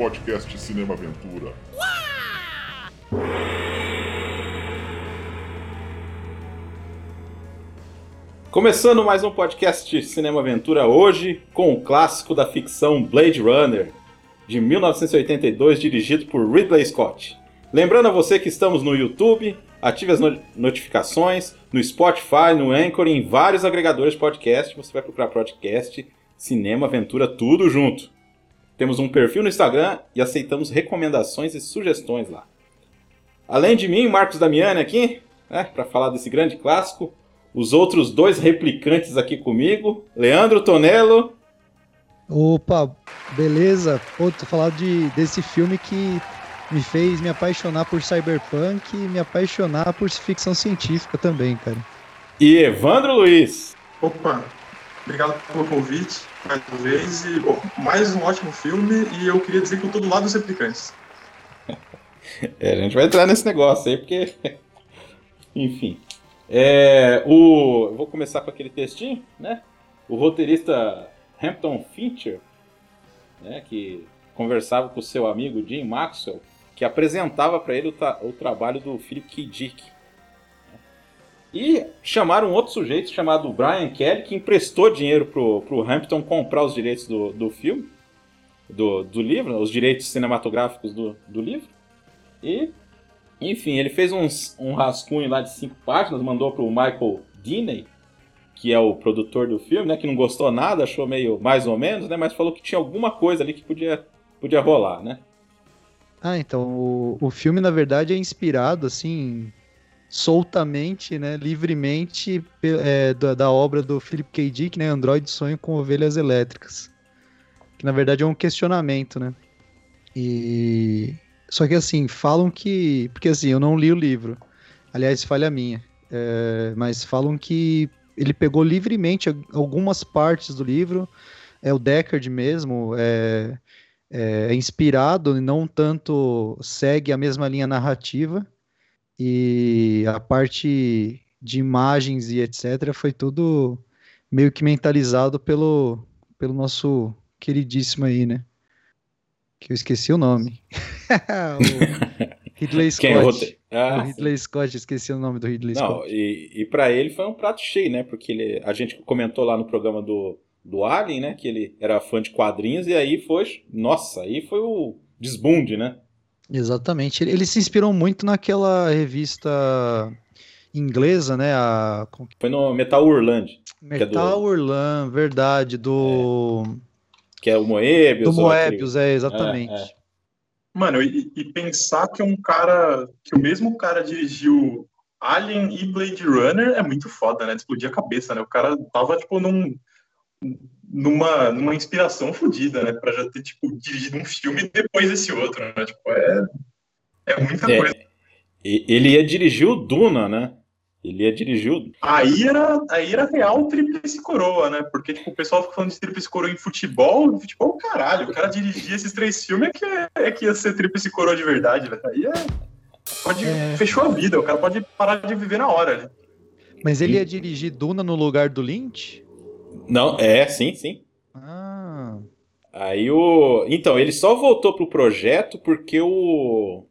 podcast Cinema Aventura. Começando mais um podcast Cinema Aventura hoje com o clássico da ficção Blade Runner de 1982, dirigido por Ridley Scott. Lembrando a você que estamos no YouTube, ative as no notificações, no Spotify, no Anchor e em vários agregadores de podcast. Você vai procurar podcast, cinema, aventura, tudo junto. Temos um perfil no Instagram e aceitamos recomendações e sugestões lá. Além de mim, Marcos Damiani aqui, né, para falar desse grande clássico, os outros dois replicantes aqui comigo, Leandro Tonello. Opa, beleza? Pô, tô falando de, desse filme que me fez me apaixonar por cyberpunk e me apaixonar por ficção científica também, cara. E Evandro Luiz. Opa, obrigado pelo convite mais uma vez. E, bom, mais um ótimo filme e eu queria dizer que eu tô do lado dos replicantes. é, a gente vai entrar nesse negócio aí, porque. Enfim. É, o, eu vou começar com aquele textinho, né? O roteirista Hampton Fincher, né, que conversava com seu amigo Jim Maxwell, que apresentava para ele o, tra o, trabalho do Philip K. Dick. E chamaram outro sujeito chamado Brian Kelly, que emprestou dinheiro pro, pro Hampton comprar os direitos do, do filme, do, do livro, os direitos cinematográficos do, do livro. E, enfim, ele fez uns, um rascunho lá de cinco páginas, mandou pro Michael Diney, que é o produtor do filme, né, que não gostou nada, achou meio mais ou menos, né, mas falou que tinha alguma coisa ali que podia, podia rolar, né. Ah, então o, o filme na verdade é inspirado assim soltamente, né, livremente é, da, da, obra do Philip K. Dick, né, Android Sonho com Ovelhas Elétricas, que na verdade é um questionamento, né. E só que assim falam que, porque assim eu não li o livro, aliás falha minha, é, mas falam que ele pegou livremente algumas partes do livro, é o Deckard mesmo, é, é, inspirado e não tanto segue a mesma linha narrativa, e a parte de imagens e etc. foi tudo meio que mentalizado pelo, pelo nosso queridíssimo aí, né? Que eu esqueci o nome. o Ridley Scott. Ah, o Ridley Scott, esqueci o nome do Ridley Não, Scott. E, e para ele foi um prato cheio, né? Porque ele, a gente comentou lá no programa do, do Alien, né? Que ele era fã de quadrinhos, e aí foi. Nossa, aí foi o desbunde, né? Exatamente. Ele, ele se inspirou muito naquela revista inglesa, né? A... Foi no Metal Urland. Metal é do... Urland, verdade, do. É. Que é o Moebius. Do Moebius, aquele... é, exatamente. É, é. Mano, e, e, pensar que um cara. que o mesmo cara dirigiu Alien e Blade Runner é muito foda, né? Explodir a cabeça, né? O cara tava, tipo, num numa, numa inspiração fodida, né? Pra já ter, tipo, dirigido um filme depois desse outro, né? Tipo, é, é muita é, coisa. Ele ia dirigir o Duna, né? Ele ia dirigir o... Aí era, aí era real tríplice coroa, né? Porque, tipo, o pessoal fica falando de tríplice coroa em futebol, futebol, caralho. O cara dirigir esses três filmes é que, é, é que ia ser tríplice coroa de verdade, velho. Aí é... Pode, é... Fechou a vida, o cara pode parar de viver na hora, né? Mas ele ia dirigir Duna no lugar do Lynch? Não, é, sim, sim. Ah. Aí o. Então, ele só voltou pro projeto porque o.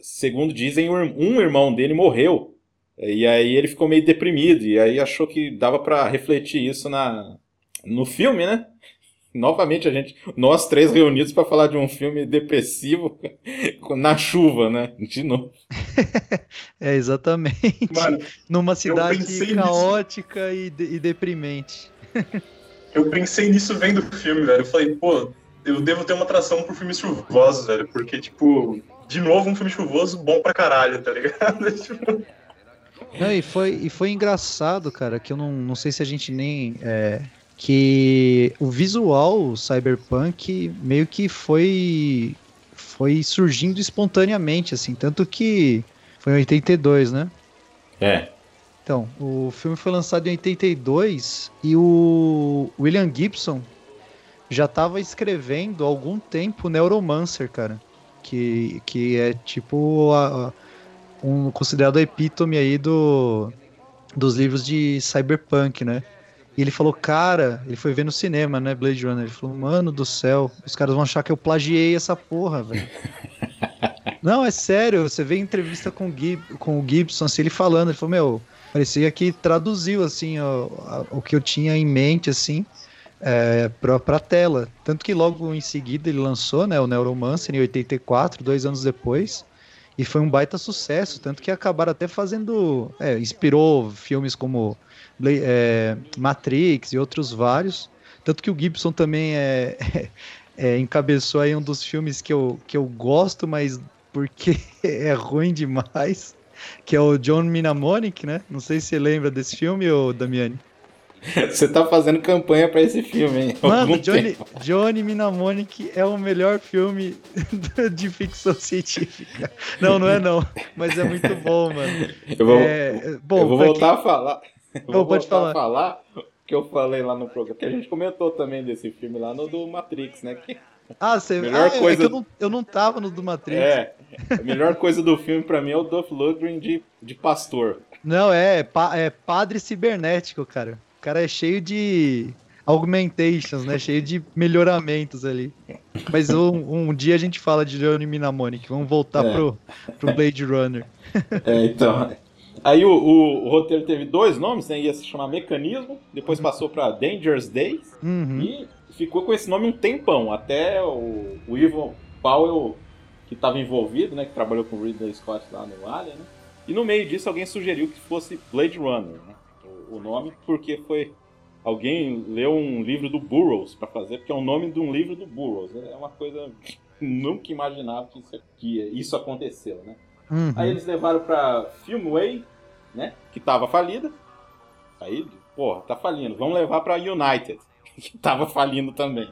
Segundo dizem, um irmão dele morreu. E aí ele ficou meio deprimido. E aí achou que dava para refletir isso na, no filme, né? Novamente a gente, nós três reunidos para falar de um filme depressivo na chuva, né? De novo. é exatamente. Mano, Numa cidade caótica e, de, e deprimente eu pensei nisso vendo o filme, velho. Eu falei, pô, eu devo ter uma atração por filmes chuvosos, velho. Porque, tipo, de novo, um filme chuvoso bom pra caralho, tá ligado? tipo... Não, e foi, e foi engraçado, cara, que eu não, não sei se a gente nem. É, que o visual cyberpunk meio que foi. Foi surgindo espontaneamente, assim. Tanto que foi em 82, né? É. Então, o filme foi lançado em 82 e o William Gibson já estava escrevendo há algum tempo Neuromancer, cara. Que, que é tipo a, um considerado a epítome aí do, dos livros de cyberpunk, né? E ele falou, cara, ele foi ver no cinema, né, Blade Runner. Ele falou, mano do céu, os caras vão achar que eu plagiei essa porra, velho. Não, é sério, você vê entrevista com o, Gib, com o Gibson, assim, ele falando, ele falou, meu, parecia que traduziu, assim, o, o que eu tinha em mente, assim, é, pra tela. Tanto que logo em seguida ele lançou, né, o Neuromancer em 84, dois anos depois, e foi um baita sucesso, tanto que acabaram até fazendo, é, inspirou filmes como é, Matrix e outros vários. Tanto que o Gibson também é, é, encabeçou aí um dos filmes que eu, que eu gosto, mas porque é ruim demais, que é o John Mnemonic, né? Não sei se você lembra desse filme, ô Damiani. Você tá fazendo campanha para esse filme, hein? Mano, Johnny, Johnny Mnemonic é o melhor filme de ficção científica. Não, não é não, mas é muito bom, mano. Eu vou, é, bom, eu vou voltar quem... a falar. Vou pode falar. falar que eu falei lá no programa, que a gente comentou também desse filme lá no do Matrix, né? Que ah, você melhor ah, coisa... É eu, não, eu não tava no do Matrix. É, a melhor coisa do filme para mim é o Duff Lundgren de, de pastor. Não, é, pa, é padre cibernético, cara. O cara é cheio de augmentations, né? Cheio de melhoramentos ali. Mas um, um dia a gente fala de Johnny Mnemonic. Vamos voltar é. pro, pro Blade Runner. É, então. Aí o, o, o, roteiro teve dois nomes, né? Ia se chamar Mecanismo, depois passou para Dangerous Days uhum. e ficou com esse nome um tempão, até o, o Ivan Powell, que estava envolvido, né? Que trabalhou com o Ridley Scott lá no Alien, né? E no meio disso alguém sugeriu que fosse Blade Runner, né? O, o nome, porque foi alguém leu um livro do Burroughs para fazer, porque é o nome de um livro do Burroughs. Né? É uma coisa nunca imaginava que isso, que isso aconteceu, né? Uhum. Aí eles levaram pra Filmway, né? Que tava falida. Aí, porra, tá falindo. Vamos levar pra United, que tava falindo também.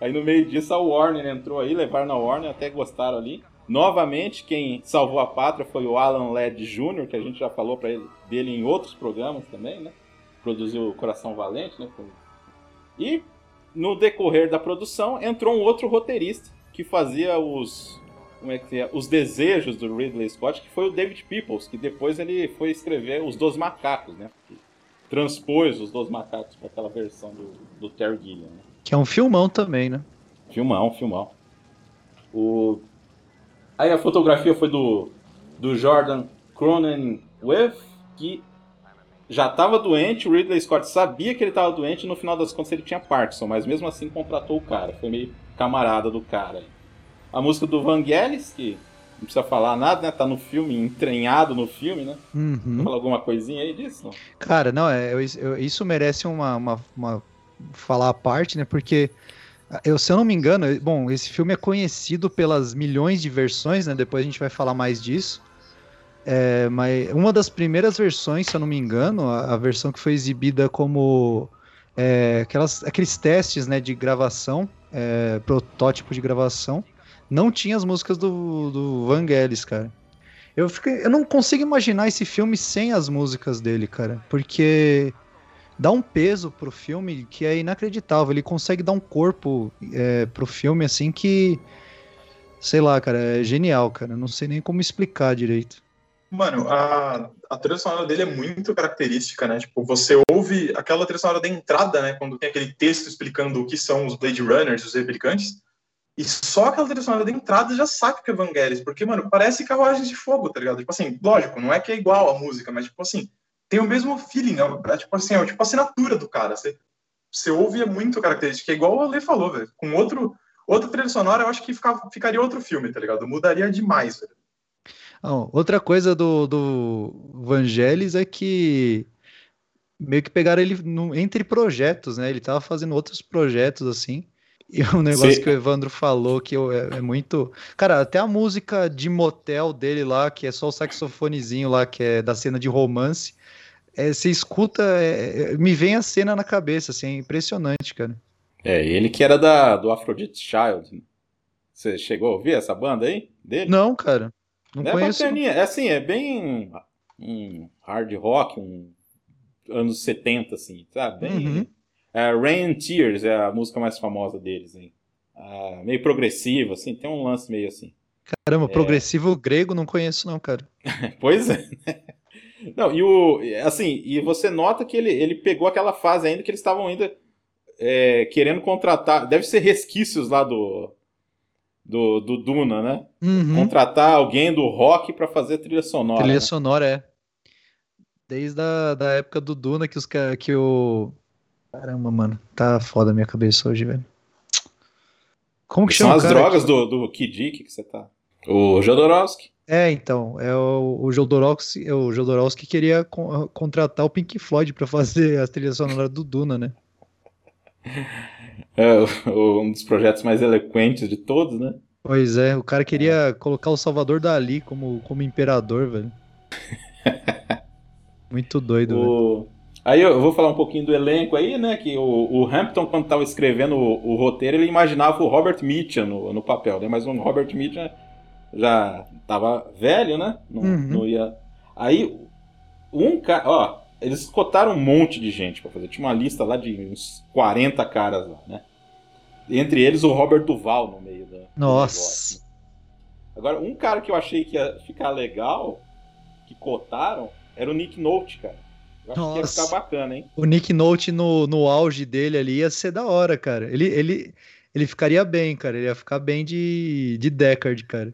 Aí no meio disso a Warner entrou aí, levaram na Warner, até gostaram ali. Novamente, quem salvou a pátria foi o Alan Ladd Jr., que a gente já falou para ele dele em outros programas também, né? Produziu Coração Valente, né? E no decorrer da produção entrou um outro roteirista que fazia os como é que é, os desejos do Ridley Scott, que foi o David Peoples, que depois ele foi escrever os Dois Macacos, né? Transpôs os Dois Macacos para aquela versão do, do Terry Gilliam. Né? Que é um filmão também, né? Filmão, filmão. O... Aí a fotografia foi do, do Jordan Cronenweth, que já estava doente, o Ridley Scott sabia que ele estava doente e no final das contas ele tinha Parkinson, mas mesmo assim contratou o cara, foi meio camarada do cara a música do Vangelis, que não precisa falar nada, né? Tá no filme, entranhado no filme, né? Uhum. Fala alguma coisinha aí disso? Cara, não, é, eu, isso merece uma, uma, uma, falar a parte, né? Porque, eu, se eu não me engano, bom, esse filme é conhecido pelas milhões de versões, né? Depois a gente vai falar mais disso. É, mas uma das primeiras versões, se eu não me engano, a, a versão que foi exibida como é, aquelas, aqueles testes né, de gravação, é, protótipo de gravação, não tinha as músicas do, do Vangelis, cara. Eu, fiquei, eu não consigo imaginar esse filme sem as músicas dele, cara. Porque dá um peso pro filme que é inacreditável. Ele consegue dar um corpo é, pro filme, assim, que. Sei lá, cara, é genial, cara. Não sei nem como explicar direito. Mano, a, a trilha sonora dele é muito característica, né? Tipo, você ouve aquela trilha sonora da entrada, né? Quando tem aquele texto explicando o que são os Blade Runners, os replicantes. E só aquela trilha sonora da entrada já saca que é Vangelis, porque, mano, parece carruagens de fogo, tá ligado? Tipo assim, lógico, não é que é igual a música, mas, tipo assim, tem o mesmo feeling, né? É, tipo assim, é tipo a assinatura do cara. Você, você ouve é muito característica, é igual o Ale falou, velho. Com outro, outra trilha sonora, eu acho que fica, ficaria outro filme, tá ligado? Mudaria demais, velho. Outra coisa do, do Vangelis é que meio que pegaram ele no, entre projetos, né? Ele tava fazendo outros projetos, assim. E um negócio Sim. que o Evandro falou que eu, é, é, muito. Cara, até a música de motel dele lá, que é só o saxofonezinho lá, que é da cena de romance. É, você escuta, é, é me vem a cena na cabeça, assim, é impressionante, cara. É, ele que era da, do Aphrodite Child. Você chegou a ouvir essa banda aí? Dele? Não, cara. Não é conheço. Bacaninha. É assim, é bem um hard rock, um anos 70, assim, sabe? Bem, uhum. É, Rain Tears é a música mais famosa deles, hein? Ah, meio progressivo, assim, tem um lance meio assim. Caramba, é... progressivo grego não conheço não, cara. pois é. Não, e o. Assim, e você nota que ele, ele pegou aquela fase ainda que eles estavam ainda é, querendo contratar. Deve ser resquícios lá do. Do, do Duna, né? Uhum. Contratar alguém do rock pra fazer trilha sonora. Trilha né? sonora, é. Desde a da época do Duna que, os, que o. Caramba, mano. Tá foda a minha cabeça hoje, velho. Como que São chama o as drogas que- do, do Kid Dick que você tá. O Jodorowsky. É, então. É o, o Jodorowsky, é o Jodorowsky queria con- contratar o Pink Floyd pra fazer a trilha sonora do Duna, né? É, o- um dos projetos mais eloquentes de todos, né? Pois é, o cara queria colocar o Salvador Dali como, como imperador, velho. Muito doido, velho. Aí eu vou falar um pouquinho do elenco aí, né? Que o, o Hampton, quando estava escrevendo o, o roteiro, ele imaginava o Robert Mitchum no, no papel, né? Mas o Robert Mitchum já tava velho, né? Não, Uhum. não ia. Aí, um cara. Ó, eles cotaram um monte de gente pra fazer. Tinha uma lista lá de uns 40 caras lá, né? Entre eles o Robert Duval no meio da. do Nossa. Agora, um cara que eu achei que ia ficar legal, que cotaram, era o Nick Note, cara. Que ia Nossa. ficar bacana, hein? O Nick Note no, no auge dele ali ia ser da hora, cara. Ele, ele, ele ficaria bem, cara. Ele ia ficar bem de, de Deckard, cara.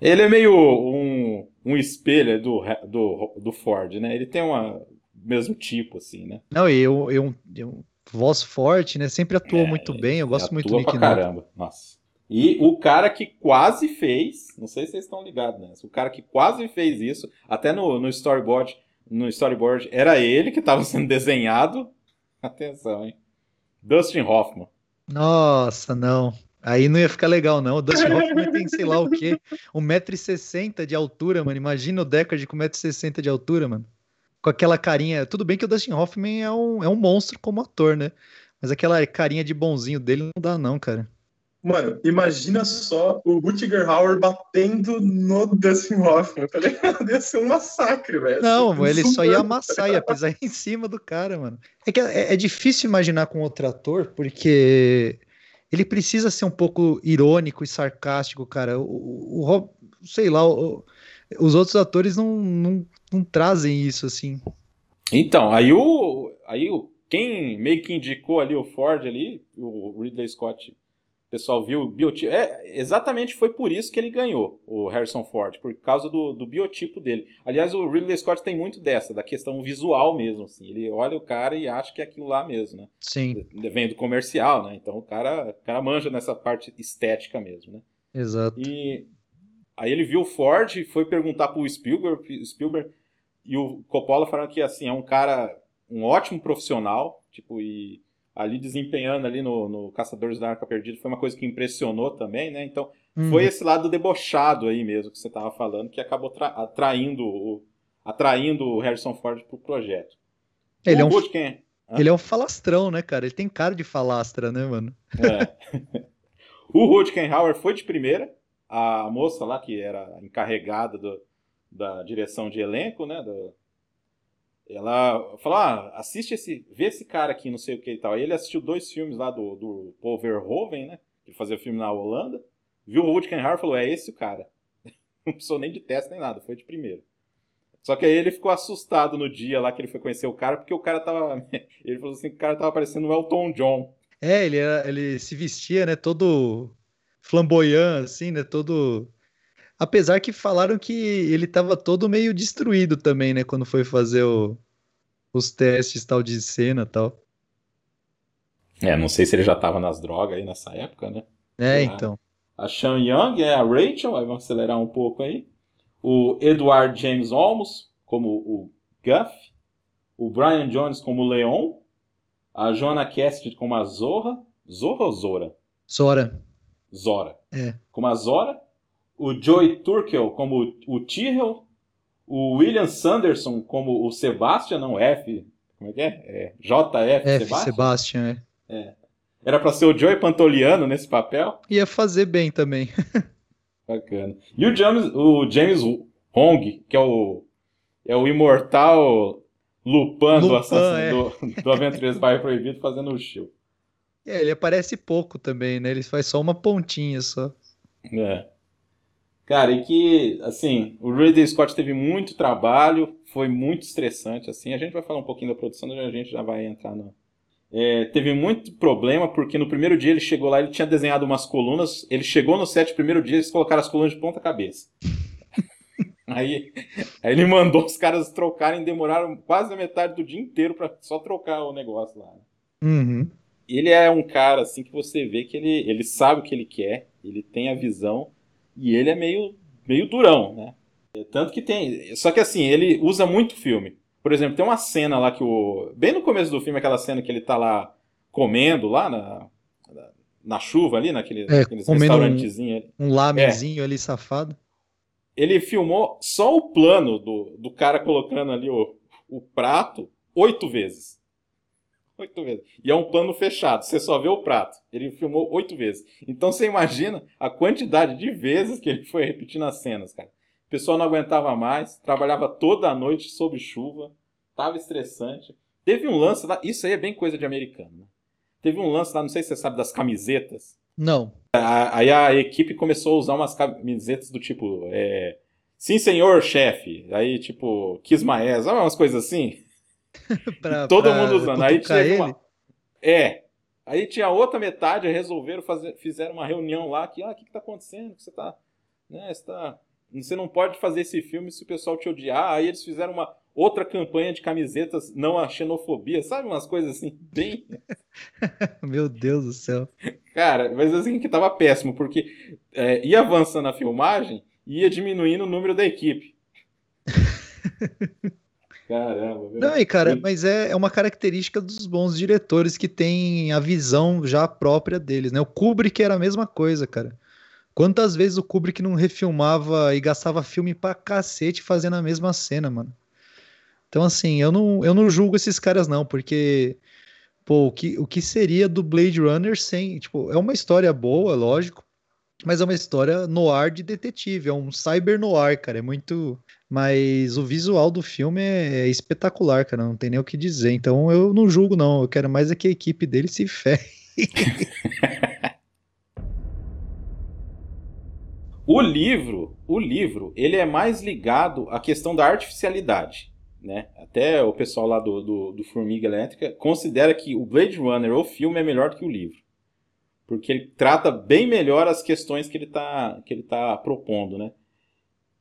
Ele é meio um, um espelho do, do, do Ford, né? Ele tem uma mesmo tipo, assim, né? Não, e eu, eu, eu voz forte, né? Sempre atuou É, muito bem. Eu gosto muito do atua Nick pra Note. caramba. Nossa. E o cara que quase fez, não sei se vocês estão ligados nessa, o cara que quase fez isso, até no, no storyboard, no storyboard era ele que estava sendo desenhado. Atenção, hein? Dustin Hoffman. Nossa, não. Aí não ia ficar legal, não. O Dustin Hoffman tem, sei lá o quê, 1,60m de altura, mano. Imagina o Deckard com 1,60m de altura, mano. Com aquela carinha. Tudo bem que o Dustin Hoffman é um, é um monstro como ator, né? Mas aquela carinha de bonzinho dele não dá, não, cara. Mano, imagina só o Rutger Hauer batendo no Dustin Hoffman, tá ligado? Ia ser um massacre, velho. Não, ele só ia Super- amassar, ia pisar em cima do cara, mano. É que é, é difícil imaginar com outro ator, porque ele precisa ser um pouco irônico e sarcástico, cara. O, o- o Rob- sei lá, o- os outros atores não, não, não trazem isso, assim. Então, aí o. Aí o. Quem meio que indicou ali o Ford ali, o Ridley Scott, pessoal viu o biotipo. É, exatamente foi por isso que ele ganhou, o Harrison Ford, por causa do, do biotipo dele. Aliás, o Ridley Scott tem muito dessa, da questão visual mesmo, assim. Ele olha o cara e acha que é aquilo lá mesmo, né? Sim, Vem do comercial, né? Então o cara, o cara manja nessa parte estética mesmo, né? exato. E aí ele viu o Ford e foi perguntar pro Spielberg, Spielberg e o Coppola falaram que assim, é um cara, um ótimo profissional, tipo, e ali desempenhando ali no, no Caçadores da Arca Perdida foi uma coisa que impressionou também, né? Então Hum, foi esse lado debochado aí mesmo que você tava falando que acabou tra- atraindo o atraindo o Harrison Ford pro projeto. Ele é o um- Rutger- Hã? Ele é um falastrão, né, cara? Ele tem cara de falastra, né, mano? É. o Rutger Hauer foi de primeira. A moça lá, que era encarregada do- da direção de elenco, né? do- ela falou: ah, assiste esse. Vê esse cara aqui, não sei o que e tal. Aí ele assistiu dois filmes lá do, do Paul Verhoeven, né? Que fazia filme na Holanda. Viu o Rutger Hauer e falou: é esse o cara. Não precisou nem de teste nem nada, foi de primeira. Só que aí ele ficou assustado no dia lá que ele foi conhecer o cara, porque o cara tava. Ele falou assim o cara tava parecendo o Elton John. É, ele, era- ele se vestia, né, todo flamboyant, assim, né, todo... Apesar que falaram que ele tava todo meio destruído também, né, quando foi fazer o- os testes tal de cena e tal. É, não sei se ele já tava nas drogas aí nessa época, né? É, então. A Sean Young é a Rachel, aí vamos acelerar um pouco aí. O Edward James Olmos como o Guff. O Brian Jones como o Leon. A Joanna Cassidy como a Zorra. Zorra ou Zora? Sora. Zora. É. Como a Zora. O Joey Turkel como o Tyrrell. O William Sanderson como o Sebastian, não F. Como é que é? é JF F. Sebastian. Sebastian, é. Era pra ser o Joey Pantoliano nesse papel. Ia fazer bem também. Bacana. E o James, o James Hong, que é o, é o imortal Lupin, do, Lupin, assassino, é. do, do Aventureiros Bairro Proibido fazendo o show. É, ele aparece pouco também, né, ele faz só uma pontinha só. É. Cara, e que, assim, o Ridley Scott teve muito trabalho, foi muito estressante, assim. A gente vai falar um pouquinho da produção, a gente já vai entrar no. É, teve muito problema, porque no primeiro dia ele chegou lá, ele tinha desenhado umas colunas, ele chegou no set, primeiro dia, eles colocaram as colunas de ponta cabeça. aí, aí ele mandou os caras trocarem, demoraram quase a metade do dia inteiro para só trocar o negócio lá. Uhum. Ele é um cara, assim, que você vê que ele, ele sabe o que ele quer, ele tem a visão, e ele é meio, meio durão, né? Tanto que tem. Só que assim, ele usa muito filme. Por exemplo, tem uma cena lá que o. Bem no começo do filme, aquela cena que ele tá lá comendo lá na, na chuva ali, naquele, É, naqueles restaurantezinhos. ali. Um lamenzinho ali safado. Ele filmou só o plano do, do cara colocando ali o, o prato oito vezes. Oito vezes. E é um plano fechado, você só vê o prato. Ele filmou oito vezes. Então você imagina a quantidade de vezes que ele foi repetindo as cenas, cara. O pessoal não aguentava mais, trabalhava toda a noite sob chuva, tava estressante. Teve um lance lá, isso aí é bem coisa de americano, né? Teve um lance lá, não sei se você sabe, das camisetas. Não. Aí a equipe começou a usar umas camisetas do tipo, é, sim senhor, chefe. Aí tipo, kiss my ass, umas coisas assim. Pra- Todo pra mundo usando. Aí teve uma... É. Aí tinha outra metade, resolveram fazer, fizeram uma reunião lá que, ah, o que, que tá acontecendo? Que você tá, né, você tá, você não pode fazer esse filme se o pessoal te odiar. Aí eles fizeram uma outra campanha de camisetas não a xenofobia, sabe umas coisas assim bem, Meu Deus do céu. cara, mas assim que tava péssimo porque é, ia avançando a filmagem, e ia diminuindo o número da equipe. Caramba. Não, e cara, mas é, é uma característica dos bons diretores que têm a visão já própria deles, né? O Kubrick era a mesma coisa, cara. Quantas vezes o Kubrick não refilmava e gastava filme pra cacete fazendo a mesma cena, mano? Então, assim, eu não, eu não julgo esses caras, não, porque, pô, o que, o que seria do Blade Runner sem. Tipo, é uma história boa, lógico, mas é uma história noir de detetive, é um cyber noir, cara. É muito. Mas o visual do filme é, é espetacular, cara. Não tem nem o que dizer. Então eu não julgo, não. Eu quero mais é que a equipe dele se ferre. O livro, o livro, ele é mais ligado à questão da artificialidade, né? Até o pessoal lá do, do, do Formiga Elétrica considera que o Blade Runner, o filme, é melhor que o livro. Porque ele trata bem melhor as questões que ele está que ele tá propondo, né?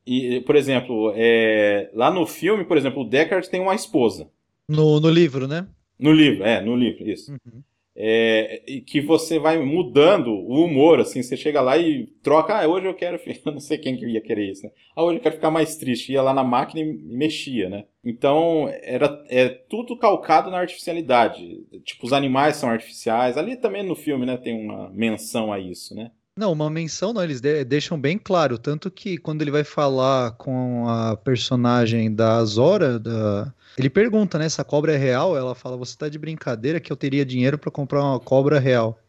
E, por exemplo, é, lá no filme, por exemplo, o Deckard tem uma esposa. No, no livro, né? No livro, é, no livro, isso. Uhum. É, e que você vai mudando o humor, assim, você chega lá e troca, ah, hoje eu quero, eu não sei quem que ia querer isso, né? Ah, hoje eu quero ficar mais triste, ia lá na máquina e mexia, né? Então, era é tudo calcado na artificialidade, tipo, os animais são artificiais, ali também no filme, né, tem uma menção a isso, né? Não, uma menção não, eles de- deixam bem claro, tanto que quando ele vai falar com a personagem da Zora, da... ele pergunta, né, se a cobra é real, ela fala, você tá de brincadeira que eu teria dinheiro pra comprar uma cobra real.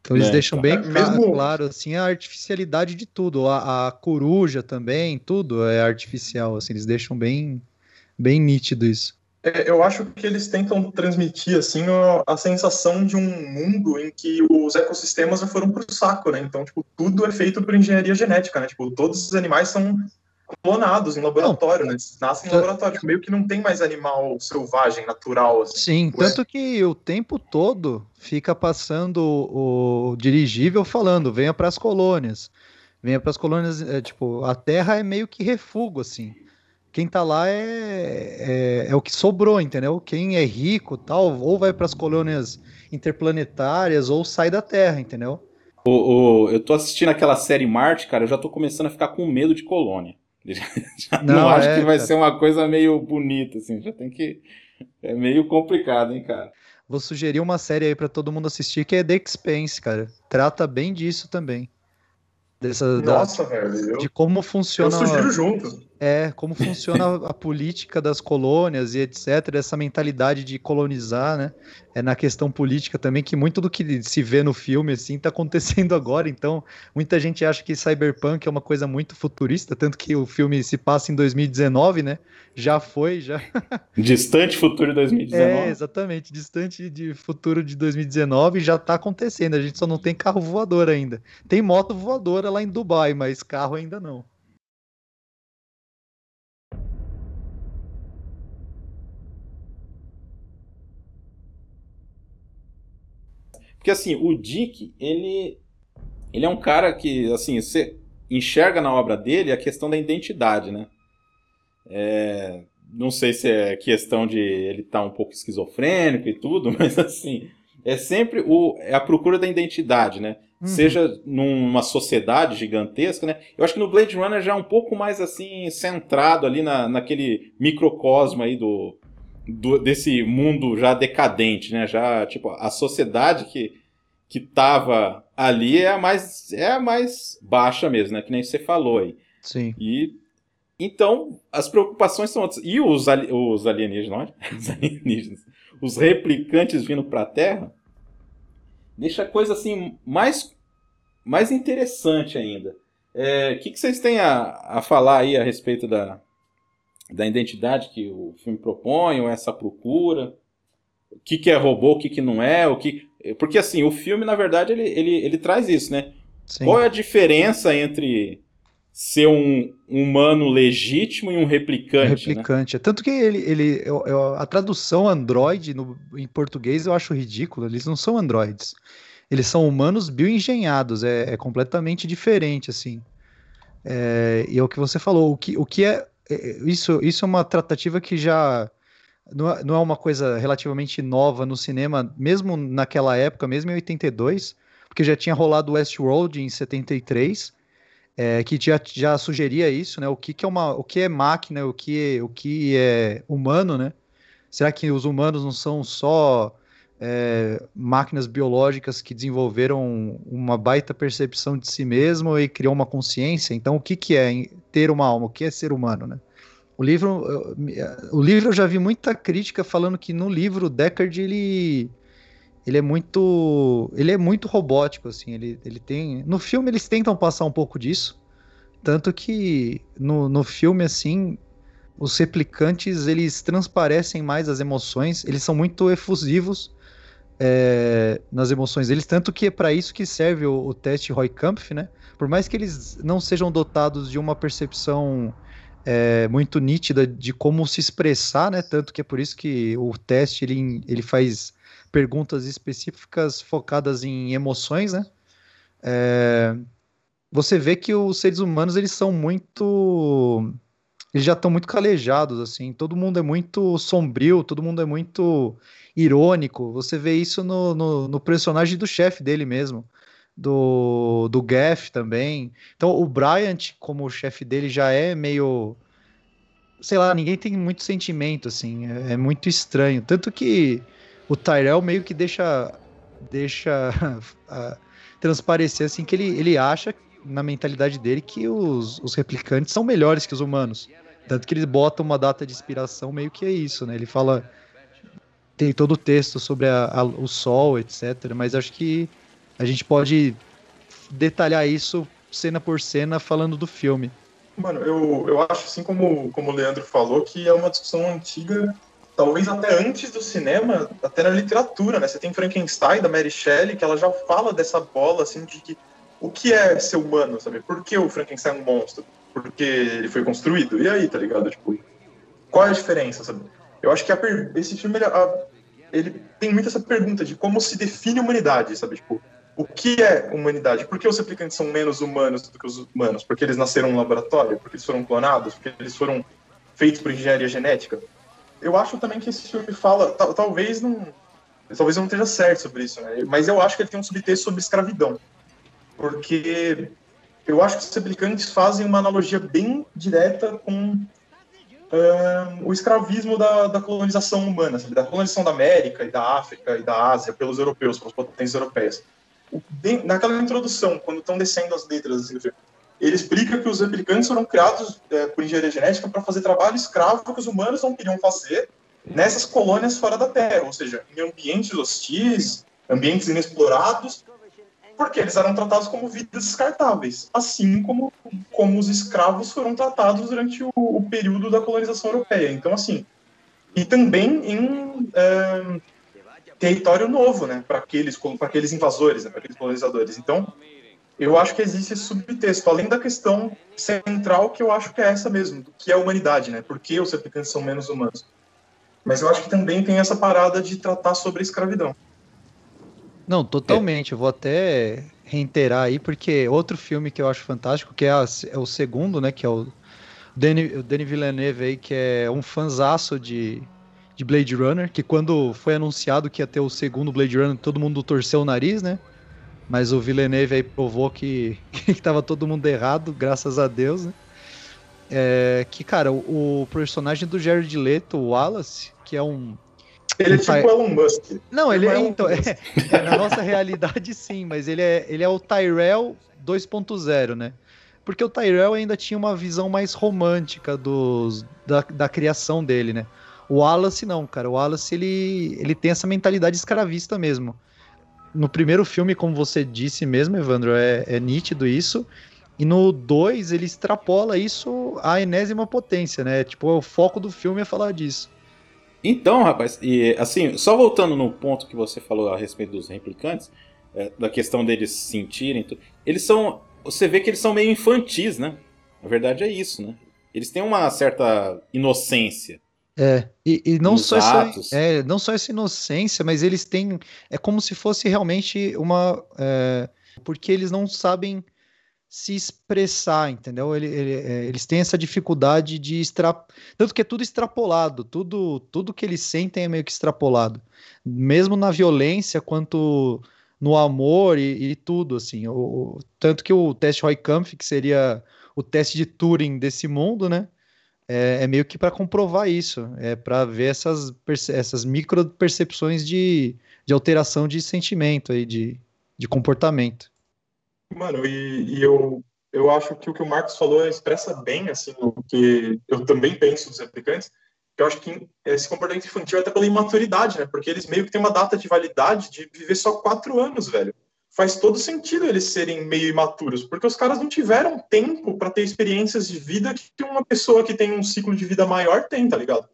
Então eles É, deixam bem então. ca- Mesmo- claro, assim, a artificialidade de tudo, a, a coruja também, tudo é artificial, assim, eles deixam bem, bem nítido isso. É, eu acho que eles tentam transmitir assim a, a sensação de um mundo em que os ecossistemas já foram pro saco, né? Então, tipo, tudo é feito por engenharia genética, né? Tipo, todos os animais são clonados em laboratório, né? Eles nascem em laboratório. Tipo, meio que não tem mais animal selvagem, natural, assim. Sim, Ué. tanto que o tempo todo fica passando o dirigível falando, venha para as colônias. Venha para as colônias, é, tipo, a Terra é meio que refúgio, assim. Quem tá lá é, é, é o que sobrou, entendeu? Quem é rico tal, ou vai para as colônias interplanetárias, ou sai da Terra, entendeu? O, o- eu tô assistindo aquela série Marte, cara, eu já tô começando a ficar com medo de colônia. Já não, Não, acho é, que vai cara. ser uma coisa meio bonita, assim, já tem que... É meio complicado, hein, cara. Vou sugerir uma série aí para todo mundo assistir, que é The Expanse, cara. Trata bem disso também. Dessa, da- Nossa, velho. Eu, de como eu funciona. sugiro junto. É, como funciona a política das colônias e etc, essa mentalidade de colonizar, né? É na questão política também que muito do que se vê no filme assim tá acontecendo agora, então muita gente acha que Cyberpunk é uma coisa muito futurista, tanto que o filme se passa em 2019, né? Já foi, já. Distante futuro de 2019. É, exatamente, distante de futuro de 2019 já tá acontecendo, a gente só não tem carro voador ainda. Tem moto voadora lá em Dubai, mas carro ainda não. Porque assim, o Dick, ele, ele é um cara que, assim, você enxerga na obra dele a questão da identidade, né? É, não sei se é questão de ele estar tá um pouco esquizofrênico e tudo, mas assim, é sempre o, é a procura da identidade, né? Uhum. Seja numa sociedade gigantesca, né? Eu acho que no Blade Runner já é um pouco mais assim, centrado ali na, naquele microcosmo aí do, do, desse mundo já decadente, né? Já, tipo, a sociedade que, que tava ali é a mais, é a mais baixa mesmo, né? Que nem você falou aí. Sim. E então, as preocupações são outras. E os, ali, os alienígenas, não Os alienígenas, os replicantes vindo para a Terra, deixa a coisa assim mais, mais interessante ainda. O é, que, que vocês têm a, a falar aí a respeito da, da identidade que o filme propõe, ou essa procura. O que, que é robô, o que, que não é, o que. Porque assim, o filme, na verdade, ele, ele, ele traz isso, né? Sim. Qual é a diferença entre ser um humano legítimo e um replicante? Né? replicante. Né? Tanto que ele, ele eu, eu, a tradução Android no, em português eu acho ridículo. Eles não são androids. Eles são humanos bioengenhados. É, é completamente diferente, assim. É, e é o que você falou. O que, o que é, isso, isso é uma tratativa que já não é, não é uma coisa relativamente nova no cinema, mesmo naquela época, mesmo em 82, porque já tinha rolado Westworld em 73, é, que já, já sugeria isso, né? O que, que é uma, o que é máquina, o que, o que é humano, né? Será que os humanos não são só é, máquinas biológicas que desenvolveram uma baita percepção de si mesmo e criou uma consciência. Então, o que, que é ter uma alma? O que é ser humano, né? O livro, o livro eu já vi muita crítica falando que no livro Deckard ele ele é muito ele é muito robótico assim, ele, ele tem no filme eles tentam passar um pouco disso, tanto que no, no filme assim os replicantes eles transparecem mais as emoções, eles são muito efusivos é, nas emoções deles, tanto que é para isso que serve o, o teste Roy Kampf, né? Por mais que eles não sejam dotados de uma percepção é, muito nítida de como se expressar, né? Tanto que é por isso que o teste ele, ele faz perguntas específicas focadas em emoções, né? É, você vê que os seres humanos eles são muito eles já estão muito calejados assim todo mundo é muito sombrio todo mundo é muito irônico. Você vê isso no, no, no personagem do chefe dele mesmo, do, do Gaff também. Então o Bryant, como chefe dele, já é meio. Sei lá, ninguém tem muito sentimento, assim. É, é muito estranho. Tanto que o Tyrell meio que deixa. deixa transparecer assim que ele, ele acha na mentalidade dele que os, os replicantes são melhores que os humanos. Tanto que ele bota uma data de inspiração meio que é isso, né? Ele fala tem todo o texto sobre a, a, o sol, etc. Mas acho que a gente pode detalhar isso cena por cena falando do filme. Mano, eu, eu acho, assim como, como o Leandro falou, que é uma discussão antiga, talvez até antes do cinema, até na literatura, né? Você tem Frankenstein, da Mary Shelley, que ela já fala dessa bola, assim, de que o que é ser humano, sabe? Por que o Frankenstein é um monstro? Porque ele foi construído. E aí, tá ligado? Tipo, qual é a diferença, sabe? Eu acho que a, esse filme ele, a, ele, tem muito essa pergunta de como se define humanidade, sabe? Tipo, o que é humanidade? Por que os replicantes são menos humanos do que os humanos? Porque eles nasceram no laboratório? Porque eles foram clonados? Porque eles foram feitos por engenharia genética? Eu acho também que esse filme fala, talvez não, talvez não esteja certo sobre isso, né? Mas eu acho que ele tem um subtexto sobre escravidão, porque eu acho que os replicantes fazem uma analogia bem direta com o escravismo da, da colonização humana, sabe? da colonização da América e da África e da Ásia pelos europeus, pelas potências europeias. Naquela introdução, quando estão descendo as letras ele explica que os replicantes foram criados é, por engenharia genética para fazer trabalho escravo que os humanos não queriam fazer nessas colônias fora da Terra, ou seja, em ambientes hostis, ambientes inexplorados, porque eles eram tratados como vidas descartáveis, assim como, como os escravos foram tratados durante o, o período da colonização europeia. Então, assim, e também em é, território novo, né, para aqueles, aqueles invasores, né, para aqueles colonizadores. Então, eu acho que existe esse subtexto, além da questão central, que eu acho que é essa mesmo, que é a humanidade, né? Por que os replicantes são menos humanos? Mas eu acho que também tem essa parada de tratar sobre a escravidão. Não, totalmente. Eu vou até reiterar aí, porque outro filme que eu acho fantástico, que é, a, é o segundo, né? Que é o Denis, o Denis Villeneuve aí, que é um fanzaço de, de Blade Runner, que quando foi anunciado que ia ter o segundo Blade Runner, todo mundo torceu o nariz, né? Mas o Villeneuve aí provou que, que tava todo mundo errado, graças a Deus, né? É, que, cara, o, o, personagem do Jared Leto, o Wallace, que é um. Ele é tipo Elon Musk. Não, ele, é, então, é, é, na nossa realidade sim, mas ele é, ele é o Tyrell 2.0, né? Porque o Tyrell ainda tinha uma visão mais romântica dos, da, da criação dele, né? O Wallace não, cara. O Wallace ele, ele tem essa mentalidade escravista mesmo no primeiro filme, como você disse mesmo, Evandro, é, é nítido isso. E no 2 ele extrapola isso à enésima potência, né? Tipo, o foco do filme é falar disso. Então, rapaz, e assim, só voltando no ponto que você falou a respeito dos replicantes, é, da questão deles se sentirem, eles são. Você vê que eles são meio infantis, né? A verdade é isso, né? Eles têm uma certa inocência. É, e, e não, só essa, é, não só essa inocência, mas eles têm. É como se fosse realmente uma. É, porque eles não sabem se expressar, entendeu? Ele, ele, é, eles têm essa dificuldade de extra... Tanto que é tudo extrapolado, tudo, tudo que eles sentem é meio que extrapolado. Mesmo na violência, quanto no amor e, e tudo, assim. O, tanto que o teste Roy Kampf, que seria o teste de Turing desse mundo, né? é, é meio que para comprovar isso, é para ver essas, essas micro percepções de, de alteração de sentimento aí, de, de comportamento. Mano, e, e, eu, eu acho que o que o Marcos falou expressa bem assim, o que eu também penso dos replicantes, que eu acho que esse comportamento infantil é até pela imaturidade, né? Porque eles meio que têm uma data de validade de viver só quatro anos, velho faz todo sentido eles serem meio imaturos, porque os caras não tiveram tempo para ter experiências de vida que uma pessoa que tem um ciclo de vida maior tem, tá ligado?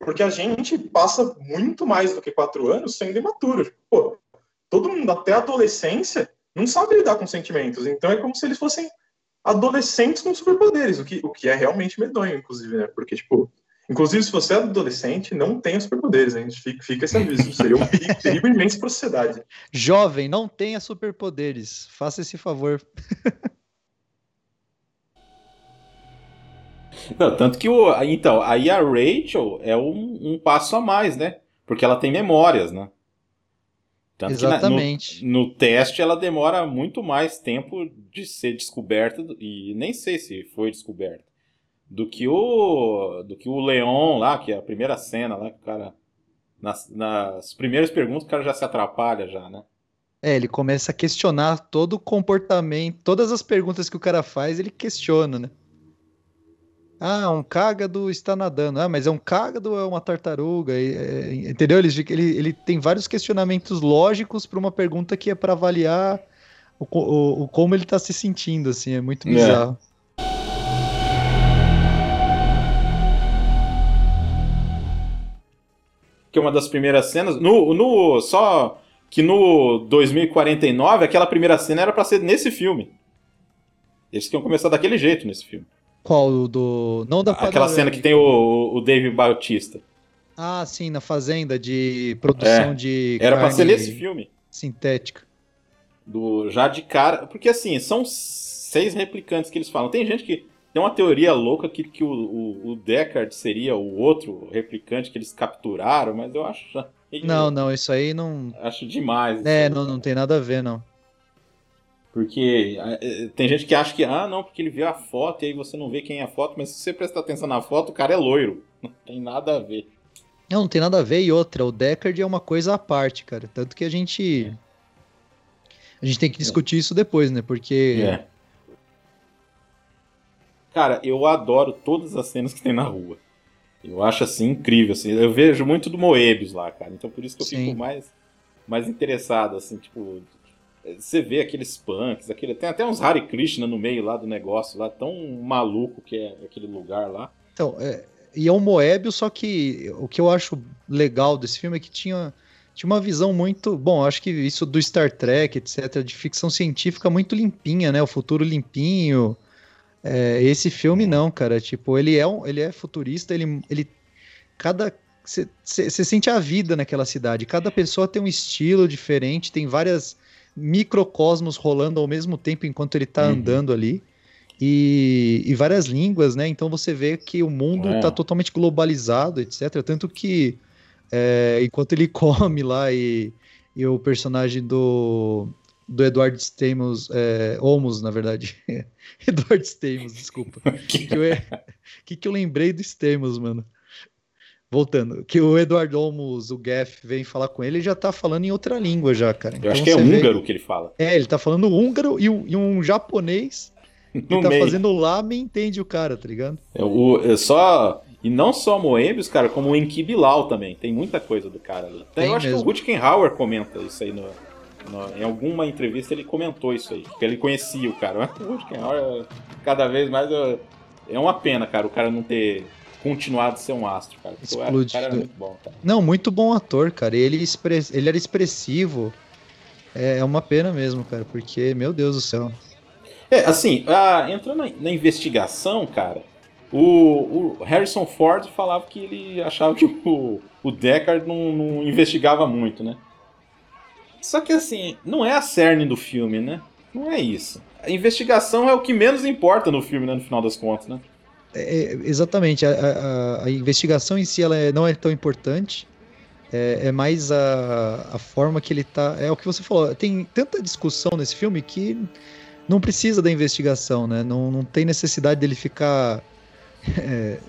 Porque a gente passa muito mais do que quatro anos sendo imaturo. Pô, todo mundo até a adolescência não sabe lidar com sentimentos, então é como se eles fossem adolescentes com superpoderes, o que, o que é realmente medonho, inclusive, né? Porque, tipo, Inclusive, se você é adolescente, não tenha superpoderes, hein? Fica, fica esse aviso. Seria um perigo, perigo imenso para a sociedade. Jovem, não tenha superpoderes. Faça esse favor. Não, tanto que o. Então, aí a Rachel é um, um passo a mais, né? Porque ela tem memórias, né? Tanto Exatamente. Que na, no, no, teste ela demora muito mais tempo de ser descoberta, e nem sei se foi descoberta do que o do que o Leon lá, que é a primeira cena lá, que o cara nas, nas primeiras perguntas o cara já se atrapalha já, né? É, ele começa a questionar todo o comportamento, todas as perguntas que o cara faz, ele questiona, né? Ah, um cágado está nadando. Ah, mas é um cágado ou é uma tartaruga? É, entendeu? Ele, ele, ele tem vários questionamentos lógicos para uma pergunta que é para avaliar o, o, o, como ele está se sentindo, assim, é muito é. bizarro. É. que é uma das primeiras cenas. No, no só que no 2049 aquela primeira cena era para ser nesse filme. Eles tinham começar daquele jeito nesse filme. Qual do não da aquela cena que tem o, o Dave Bautista. Ah, sim, na fazenda de produção é, de Era para ser nesse filme sintética. Do já de cara, porque assim, são seis replicantes que eles falam. Tem gente que tem uma teoria louca que, que o, o, o Deckard seria o outro replicante que eles capturaram, mas eu acho. Não, não, isso aí não. Acho demais. É, não, não tem nada a ver, não. Porque é, tem gente que acha que, ah, não, porque ele viu a foto e aí você não vê quem é a foto, mas se você prestar atenção na foto, o cara é loiro. Não tem nada a ver. Não, não tem nada a ver. E outra, o Deckard é uma coisa à parte, cara. Tanto que a gente. A gente tem que discutir isso depois, né? Porque. É Cara, eu adoro todas as cenas que tem na rua. Eu acho assim incrível, assim. Eu vejo muito do Moebius lá, cara. Então por isso que eu Sim. fico mais, mais interessado, assim, tipo. Você vê aqueles punks, aquele, tem até uns Hare Krishna no meio lá do negócio, lá, tão maluco que é aquele lugar lá. Então, é, e é um Moebius, só que o que eu acho legal desse filme é que tinha, tinha uma visão muito. Bom, acho que isso do Star Trek, etc., de ficção científica muito limpinha, né? O futuro limpinho. É, esse filme não, cara. Tipo, ele é, um, ele é futurista, ele. ele cada. Você sente a vida naquela cidade. Cada pessoa tem um estilo diferente, tem várias microcosmos rolando ao mesmo tempo enquanto ele tá Uhum. andando ali. E, e várias línguas, né? Então você vê que o mundo É. tá totalmente globalizado, etc. Tanto que é, enquanto ele come lá e, e o personagem do, do Edward Stamos, é, Olmos, na verdade. Edward Stamos, desculpa. que, que, eu, que, que eu lembrei do Stamos, mano? Voltando, que o Edward Olmos, o Gaff, vem falar com ele, ele já tá falando em outra língua já, cara. Eu Então acho que é você vê- húngaro que ele fala. É, ele tá falando húngaro e um, e um japonês que No tá meio. fazendo lamen entende o cara, tá ligado? É, o, é só. E não só Moebius, cara, como o Enki Bilal também. Tem muita coisa do cara ali. Até Tem eu acho mesmo. que o Rutgenhauer comenta isso aí no, no- em alguma entrevista ele comentou isso aí. Que ele conhecia o cara. Mas o Rutgenhauer, cada vez mais. eu- é uma pena, cara, o cara não ter continuado a ser um astro, cara. Porque o Explodido. cara era muito bom, cara. Não, muito bom ator, cara. Ele, expre- ele era expressivo. É, é uma pena mesmo, cara, porque, meu Deus do céu. É, assim, ah, entrando na, na investigação, cara, o, o Harrison Ford falava que ele achava que o, o Deckard não, não investigava muito, né? Só que assim, não é a cerne do filme, né? Não é isso. A investigação é o que menos importa no filme, né? No final das contas, né? É, é, exatamente, a, a- a investigação em si ela é- não é tão importante. É, é mais a, a forma que ele tá. É o que você falou. Tem tanta discussão nesse filme que não precisa da investigação, né? Não, não tem necessidade dele ficar é,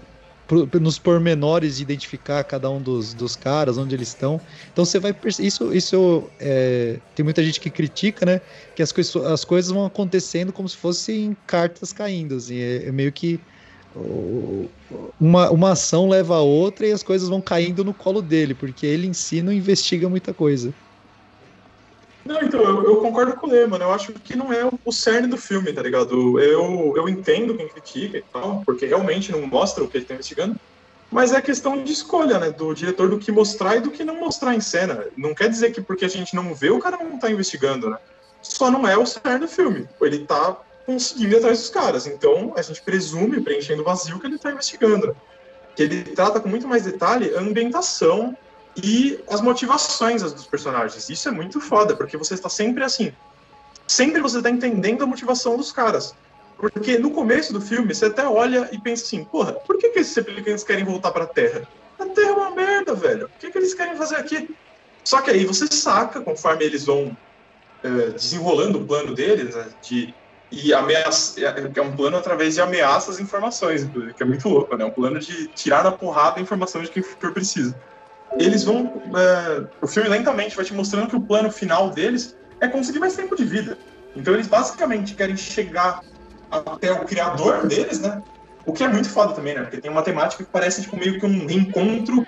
nos pormenores de identificar cada um dos, dos caras, onde eles estão. Então você vai isso isso é, tem muita gente que critica, né? Que as, coisas as coisas vão acontecendo como se fossem cartas caindo, assim, é, é meio que uma, uma ação leva a outra e as coisas vão caindo no colo dele, porque ele em si não investiga muita coisa. Não, então, eu, eu concordo com o Lê, mano. Eu acho que não é o, cerne do filme, tá ligado? Eu, eu entendo quem critica e tal, porque realmente não mostra o que ele tá investigando. Mas é questão de escolha, né? Do diretor do que mostrar e do que não mostrar em cena. Não quer dizer que porque a gente não vê, o cara não tá investigando, né? Só não é o cerne do filme. Ele tá conseguindo ir atrás dos caras. Então, a gente presume, preenchendo o vazio, que ele tá investigando. Que ele trata com muito mais detalhe a ambientação e as motivações dos personagens. Isso é muito foda, porque você está sempre assim. Sempre você está entendendo a motivação dos caras. Porque no começo do filme, você até olha e pensa assim, porra, por que, que esses replicantes querem voltar pra Terra? A Terra é uma merda, velho. O que, que eles querem fazer aqui? Só que aí você saca, conforme eles vão eh, desenrolando o plano deles, né, de e ameaça, é um plano através de ameaças e informações, que é muito louco, né? Um plano de tirar na porrada a informação de quem for preciso. Eles vão. é, o filme lentamente vai te mostrando que o plano final deles é conseguir mais tempo de vida. Então eles basicamente querem chegar até o criador deles, né? O que é muito foda também, né? Porque tem uma temática que parece tipo, meio que um reencontro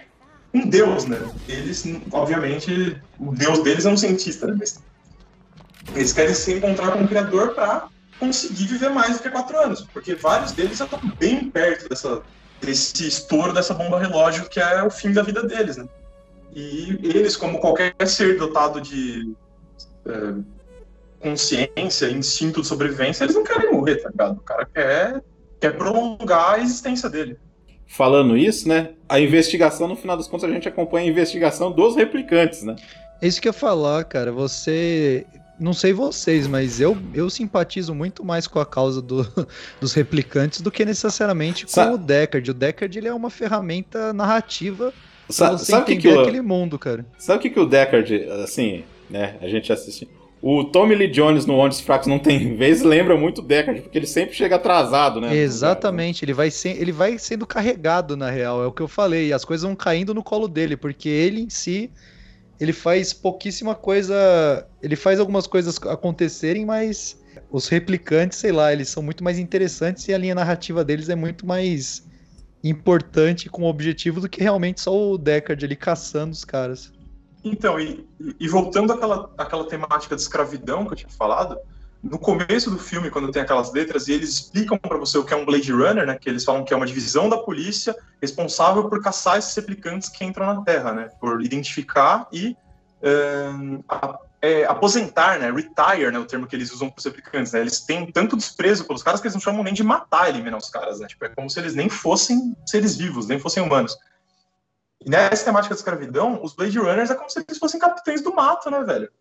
com Deus, né? Eles, obviamente, o Deus deles é um cientista, né? Mas eles querem se encontrar com o criador para conseguir viver mais do que quatro anos, porque vários deles já estão bem perto dessa, desse estouro dessa bomba relógio que é o fim da vida deles, né? E eles, como qualquer ser dotado de é, consciência, instinto de sobrevivência, eles não querem morrer, tá ligado? O cara quer, quer prolongar a existência dele. Falando isso, né? A investigação, no final das contas, a gente acompanha a investigação dos replicantes, né? É isso que eu ia falar, cara. Você. Não sei vocês, mas eu, eu simpatizo muito mais com a causa do- dos replicantes do que necessariamente com Sa- o Deckard. O Deckard ele é uma ferramenta narrativa pra Sa você sabe o que, entender que o, aquele mundo, cara. sabe o que, que o Deckard, assim, né? A gente assiste. O Tommy Lee Jones no Onde os Fracos Não Tem Vez lembra muito o Deckard, porque ele sempre chega atrasado, né? Exatamente, ele vai, ser, ele vai sendo carregado, na real, é o que eu falei. E as coisas vão caindo no colo dele, porque ele em si, ele faz pouquíssima coisa. Ele faz algumas coisas acontecerem, mas Os replicantes, sei lá, eles são muito mais interessantes e a linha narrativa deles é muito mais importante com o objetivo do que realmente só o Deckard ali caçando os caras. Então, e, e voltando àquela, àquela temática de escravidão que eu tinha falado, no começo do filme, quando tem aquelas letras e eles explicam para você o que é um Blade Runner, né, que eles falam que é uma divisão da polícia responsável por caçar esses replicantes que entram na Terra, né, por identificar e a, é, aposentar, né, retire, né, o termo que eles usam para os replicantes, né, eles têm tanto desprezo pelos caras que eles não chamam nem de matar, eliminar os caras, né, tipo, é como se eles nem fossem seres vivos, nem fossem humanos. E nessa temática de escravidão, os Blade Runners é como se eles fossem capitães do mato, né, velho?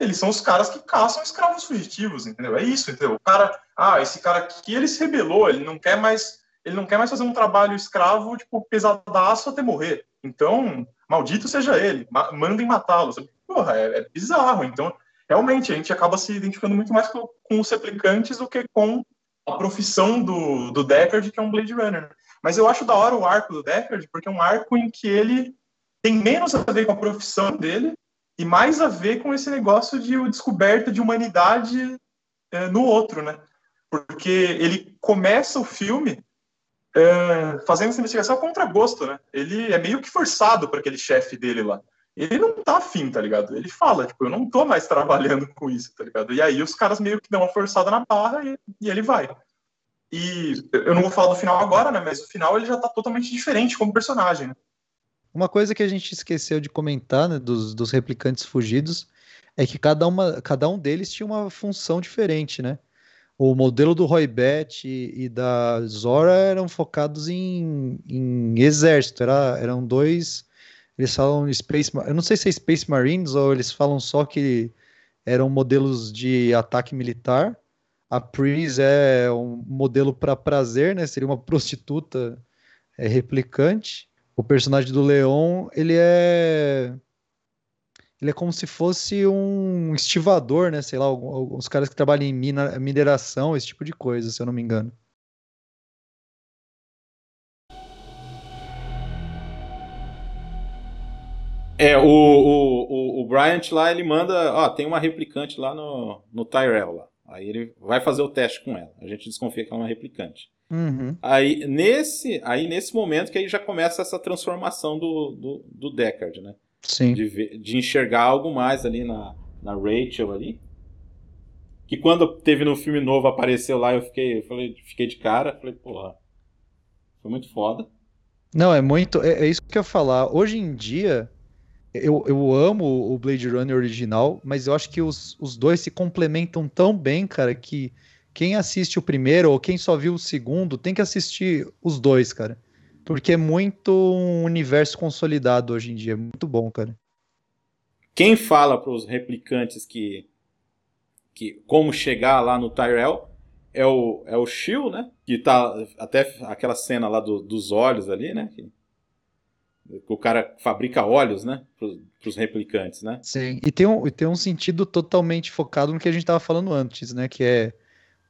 Eles são os caras que caçam escravos fugitivos, entendeu? É isso, entendeu? O cara, ah, esse cara aqui, ele se rebelou, ele não quer mais, ele não quer mais fazer um trabalho escravo, tipo, pesadaço até morrer. Então, maldito seja ele, ma mandem matá-lo. Porra, é, é, bizarro. Então, realmente, a gente acaba se identificando muito mais com, com, os replicantes do que com a profissão do, do Deckard, que é um Blade Runner. Mas eu acho da hora o arco do Deckard, porque é um arco em que ele tem menos a ver com a profissão dele e mais a ver com esse negócio de descoberta de humanidade é, no outro, né? Porque ele começa o filme é, fazendo essa investigação contra gosto, né? Ele é meio que forçado para aquele chefe dele lá. Ele não tá afim, tá ligado? Ele fala, tipo, eu não tô mais trabalhando com isso, tá ligado? E aí os caras meio que dão uma forçada na barra e, e ele vai. E eu não vou falar do final agora, né? Mas o final ele já tá totalmente diferente como personagem, né? Uma coisa que a gente esqueceu de comentar, né, dos, dos replicantes fugidos, é que cada, uma, cada um deles tinha uma função diferente, né? o modelo do Roy Batch e, e, da Zora eram focados em, em exército, era, eram dois, eles falam Space, eu não sei se é Space Marines ou eles falam só que eram modelos de ataque militar. A Pris é um modelo para prazer, né? Seria uma prostituta é, replicante. O personagem do Leon, ele é ele é como se fosse um estivador, né? Sei lá, os caras que trabalham em mina, mineração, esse tipo de coisa, se eu não me engano. É, o, o, o, o Bryant lá, ele manda, ó, tem uma replicante lá no, no Tyrell lá. Aí ele vai fazer o teste com ela. A gente desconfia que ela é uma replicante. Uhum. Aí, nesse, aí, nesse momento que aí já começa essa transformação do, do, do Deckard, né? Sim. De, ver, de enxergar algo mais ali na, na Rachel ali. Que quando teve no filme novo, apareceu lá, eu fiquei, eu falei, fiquei de cara, falei, porra, foi muito foda. Não, é muito. É, é isso que eu ia falar. Hoje em dia, eu, eu amo o Blade Runner original, mas eu acho que os, os dois se complementam tão bem, cara, que quem assiste o primeiro ou quem só viu o segundo tem que assistir os dois, cara. Porque é muito um universo consolidado hoje em dia. Muito bom, cara. Quem fala para os replicantes que, que como chegar lá no Tyrell é o, é o Shield, né? Que tá até aquela cena lá do, dos olhos ali, né? Que, o cara fabrica olhos, né? Para os replicantes, né? Sim, e tem, um, e tem um sentido totalmente focado no que a gente estava falando antes, né? Que é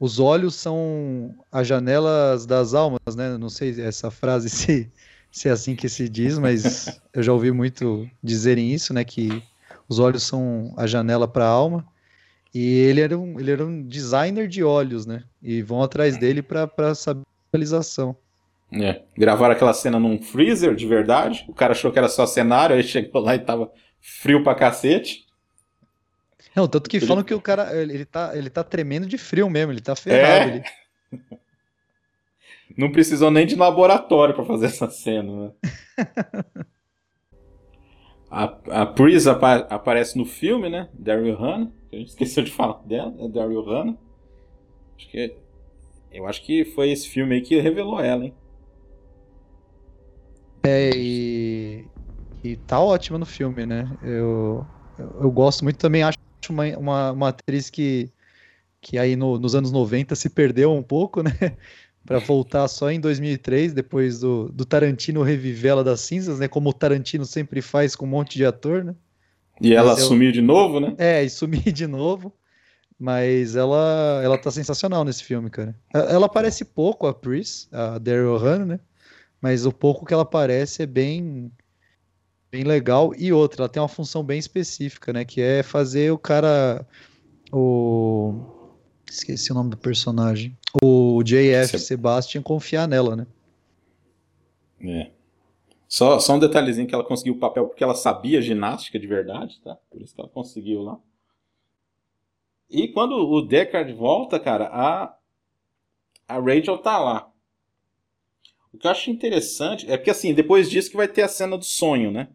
os olhos são as janelas das almas, né? Não sei essa frase se, se é assim que se diz, mas eu já ouvi muito dizerem isso, né? Que os olhos são a janela para a alma. E ele era, um, ele era um designer de olhos, né? E vão atrás dele para saber a realização. É. Gravaram aquela cena num freezer de verdade. O cara achou que era só cenário, aí chegou lá e tava frio pra cacete. Não, tanto que ele... falam que o cara, ele, tá, ele tá tremendo de frio mesmo, ele tá ferrado. É. Ele... Não precisou nem de laboratório para fazer essa cena, né? a, a Pris apa aparece no filme, né? Daryl Hannah. A gente esqueceu de falar dela, é Daryl Hannah. Acho que, eu acho que foi esse filme aí que revelou ela, hein? É, e, e tá ótima no filme, né? Eu, eu, eu gosto muito também, acho uma, uma, uma atriz que, que aí no, nos anos 90 se perdeu um pouco, né? para voltar só em 2003, depois do, do Tarantino reviver ela das cinzas, né? Como o Tarantino sempre faz com um monte de ator, né? E ela sumiu de novo, né? É, e sumir de novo. Mas ela, ela tá sensacional nesse filme, cara. Ela aparece pouco, a Pris, a Daryl Hannah, né? Mas o pouco que ela aparece é bem bem legal. E outra, ela tem uma função bem específica, né? Que é fazer o cara. O, Esqueci o nome do personagem. O JF Sebastian confiar nela, né? É. Só, só um detalhezinho que ela conseguiu o papel porque ela sabia ginástica de verdade, tá? Por isso que ela conseguiu lá. E quando o Deckard volta, cara, a, a Rachel tá lá. O que eu acho interessante é porque, assim, depois disso que vai ter a cena do sonho, né?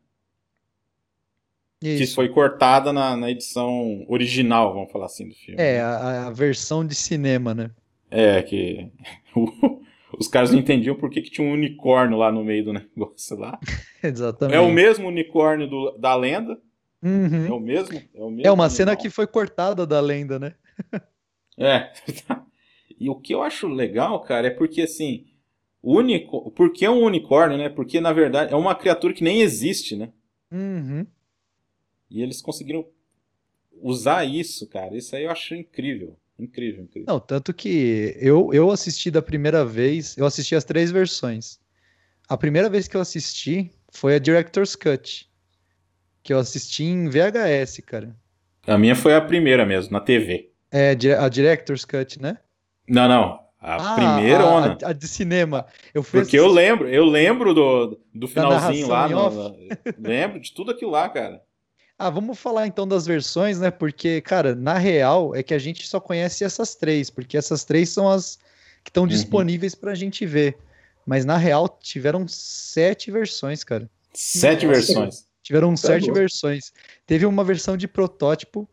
Que Isso. foi cortada na, na edição original, vamos falar assim, do filme. É, a, a versão de cinema, né? É, que os caras não entendiam por que, que tinha um unicórnio lá no meio do negócio lá. Exatamente. É o mesmo unicórnio do- da lenda. Uhum. É o mesmo? É, o mesmo É uma cena animal. que foi cortada da lenda, né? É. E o que eu acho legal, cara, é porque assim. Unico... Por que um unicórnio, né? Porque na verdade é uma criatura que nem existe, né? Uhum. E eles conseguiram usar isso, cara. Isso aí eu acho incrível. Incrível, incrível. Não, tanto que eu, eu assisti da primeira vez, eu assisti as três versões. A primeira vez que eu assisti foi a Director's Cut, que eu assisti em VHS, cara. A minha foi a primeira mesmo, na TV. É, a Director's Cut, né? Não, não. A Ah, primeira a, ona. a, de cinema. Eu fui Porque eu assistir- lembro, eu lembro do, do finalzinho lá. no- lembro de tudo aquilo lá, cara. Ah, vamos falar então das versões, né? Porque, cara, na real é que a gente só conhece essas três, porque essas três são as que estão Uhum. disponíveis pra gente ver. Mas na real tiveram sete versões, cara. Sete Nossa. versões. Tiveram Tá sete louco. versões. Teve uma versão de protótipo,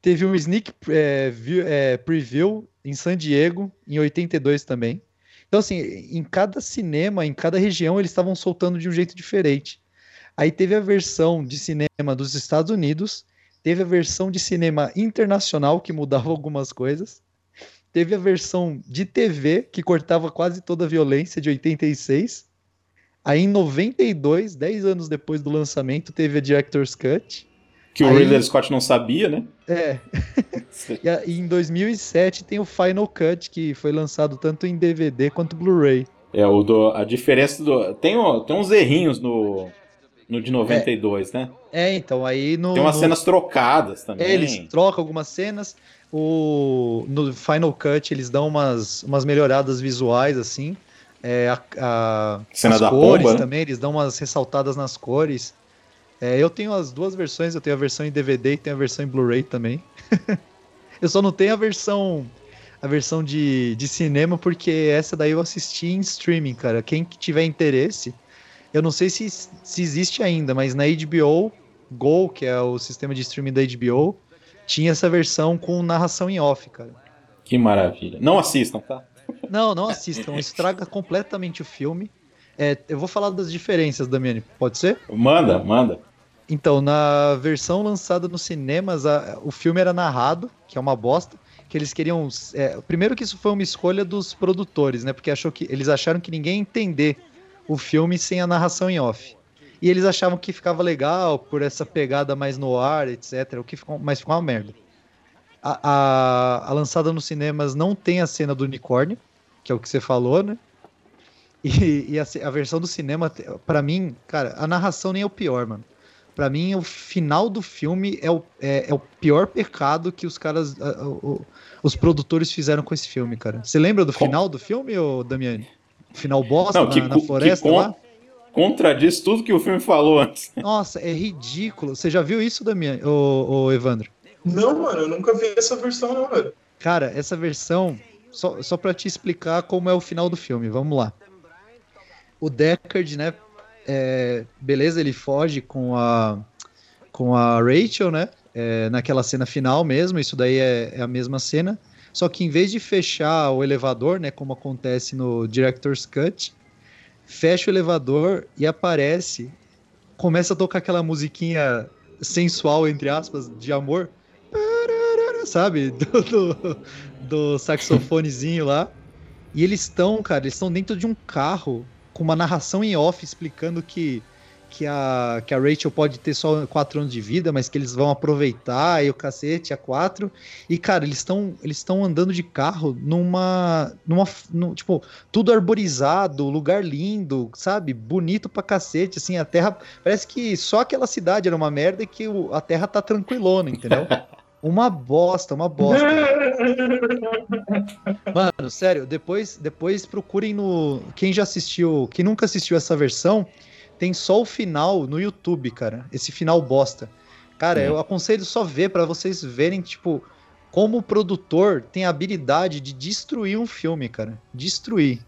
teve um sneak é, view- é, preview em San Diego, em 82 também. Então, assim, em cada cinema, em cada região, eles estavam soltando de um jeito diferente. Aí teve a versão de cinema dos Estados Unidos, teve a versão de cinema internacional, que mudava algumas coisas, teve a versão de TV, que cortava quase toda a violência, de 86. Aí em 92, 10 anos depois do lançamento, teve a Director's Cut. Que o Ridley Scott não sabia, né? É, e, em 2007 tem o Final Cut, que foi lançado tanto em DVD quanto Blu-ray. É, o do, a diferença do. Tem, tem uns errinhos no, no de 92, né? É, então, aí no. Tem umas no- cenas trocadas também. É, eles trocam algumas cenas. O, no Final Cut eles dão umas, umas melhoradas visuais, assim. É, a, a- Cena as da cores pomba, né? também, eles dão umas ressaltadas nas cores. É, eu tenho as duas versões, eu tenho a versão em DVD e tenho a versão em Blu-ray também. eu só não tenho a versão a versão de, de cinema, porque essa daí eu assisti em streaming, cara. Quem que tiver interesse, eu não sei se, se existe ainda, mas na HBO Go, que é o sistema de streaming da HBO, tinha essa versão com narração em off, cara. Que maravilha. Não assistam, tá? Não, não assistam, estraga completamente o filme. É, eu vou falar das diferenças, Damiani, pode ser? Manda, manda. Então, na versão lançada nos cinemas, a- o filme era narrado, que é uma bosta, que eles queriam. é, primeiro que isso foi uma escolha dos produtores, né? Porque achou que eles acharam que ninguém ia entender o filme sem a narração em off. E eles achavam que ficava legal por essa pegada mais no ar, etc. O que ficou, mas ficou uma merda. A, a- a lançada nos cinemas não tem a cena do unicórnio, que é o que você falou, né? E, e a, a versão do cinema, pra mim, cara, a narração nem é o pior, mano. Pra mim, o final do filme é o, é, é o pior pecado que os caras, a- a- os produtores fizeram com esse filme, cara. Você lembra do final do filme, ô Damiani? Final bosta Não, na, que, na que floresta con- lá? contradiz tudo que o filme falou antes. Nossa, é ridículo. Você já viu isso, Damiani, ô, ô Evandro? Não, mano, eu nunca vi essa versão, não, velho. Cara, essa versão, só, só pra te explicar como é o final do filme, vamos lá. O Deckard, né? é, beleza, ele foge com a, com a Rachel, né? é, naquela cena final mesmo, isso daí é, é a mesma cena. Só que em vez de fechar o elevador, né? Como acontece no Director's Cut, fecha o elevador e aparece. Começa a tocar aquela musiquinha sensual, entre aspas, de amor. Sabe? Do, do, do saxofonezinho lá. E eles estão, cara, eles estão dentro de um carro com uma narração em off explicando que, que, a, que a Rachel pode ter só quatro anos de vida, mas que eles vão aproveitar e o cacete, a quatro. E, cara, eles estão eles andando de carro numa. numa num, tipo, tudo arborizado, lugar lindo, sabe? Bonito pra cacete, assim, a terra. Parece que só aquela cidade era uma merda e que o- a terra tá tranquilona, entendeu? Uma bosta, uma bosta. Mano, sério, depois, depois procurem no. Quem já assistiu, quem nunca assistiu essa versão, tem só o final no YouTube, cara. Esse final bosta. Cara, eu aconselho só ver para vocês verem, tipo, como o produtor tem a habilidade de destruir um filme, cara. Destruir.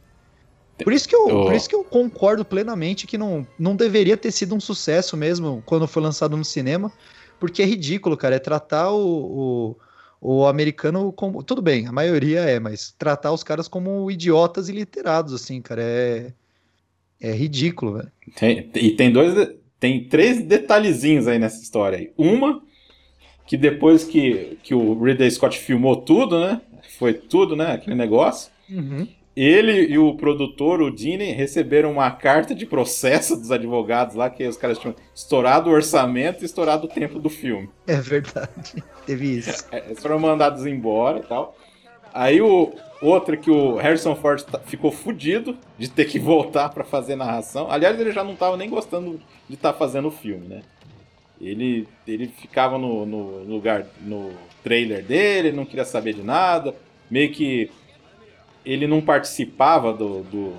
Por isso que eu, oh. por isso que eu concordo plenamente que não, não deveria ter sido um sucesso mesmo quando foi lançado no cinema, porque é ridículo, cara. É tratar o, o, o americano como. Tudo bem, a maioria é, mas tratar os caras como idiotas e literados, assim, cara. É, é ridículo, velho. Tem, e tem dois. Tem três detalhezinhos aí nessa história aí. Uma, que depois que, que o Ridley Scott filmou tudo, né? Foi tudo, né? Aquele negócio. Uhum ele e o produtor, o Dini, receberam uma carta de processo dos advogados lá, que os caras tinham estourado o orçamento e estourado o tempo do filme. É verdade, teve isso. É, eles foram mandados embora e tal. Aí o outro que o Harrison Ford ficou fudido de ter que voltar para fazer narração. Aliás, ele já não tava nem gostando de estar tá fazendo o filme, né? Ele, ele ficava no, no lugar, no trailer dele, não queria saber de nada, meio que ele não participava do, do,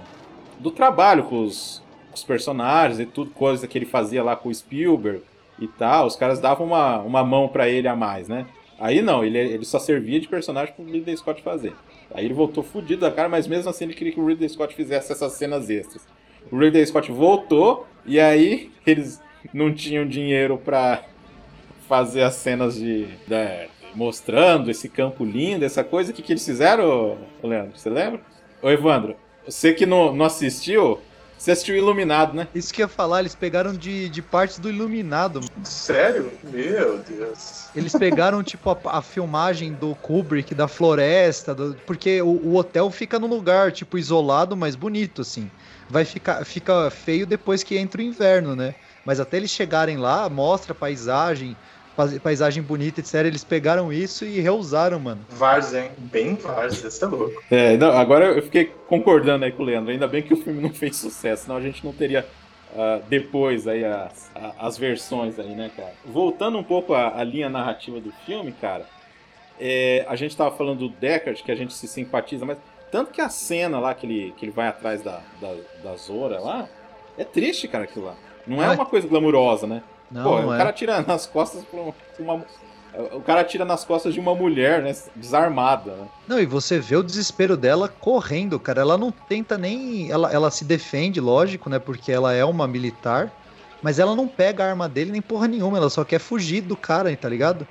do trabalho com os, com os, personagens e tudo, coisa que ele fazia lá com o Spielberg e tal. Os caras davam uma, uma mão para ele a mais, né? Aí não, ele, ele só servia de personagem pro Ridley Scott fazer. Aí ele voltou fudido da cara, mas mesmo assim ele queria que o Ridley Scott fizesse essas cenas extras. O Ridley Scott voltou e aí eles não tinham dinheiro para fazer as cenas de, de mostrando esse campo lindo, essa coisa. O que, que eles fizeram, Leandro? Você lembra? Ô, Evandro, você que não, não assistiu, você assistiu Iluminado, né? Isso que eu ia falar, eles pegaram de, de partes do Iluminado. Sério? Meu Deus. Eles pegaram, tipo, a, a filmagem do Kubrick, da floresta, do, porque o, o, hotel fica num lugar, tipo, isolado, mas bonito, assim. Vai ficar fica feio depois que entra o inverno, né? Mas até eles chegarem lá, mostra a paisagem, paisagem bonita, etc. Eles pegaram isso e reusaram, mano. Várzea, Bem Várzea, você é louco. É, não, agora eu fiquei concordando aí com o Leandro. Ainda bem que o filme não fez sucesso, senão a gente não teria uh, depois aí as, as versões aí, né, cara? Voltando um pouco à, à linha narrativa do filme, cara, é, a gente tava falando do Deckard, que a gente se simpatiza, mas tanto que a cena lá que ele, que ele vai atrás da, da, da Zora lá, é triste, cara, aquilo lá. Não é uma coisa glamurosa, né? Não, Pô, o é. cara tira nas costas uma, o cara tira nas costas de uma mulher, né? Desarmada. Né? Não, e você vê o desespero dela correndo, cara. Ela não tenta nem. Ela, ela se defende, lógico, né? Porque ela é uma militar. Mas ela não pega a arma dele nem porra nenhuma. Ela só quer fugir do cara, tá ligado?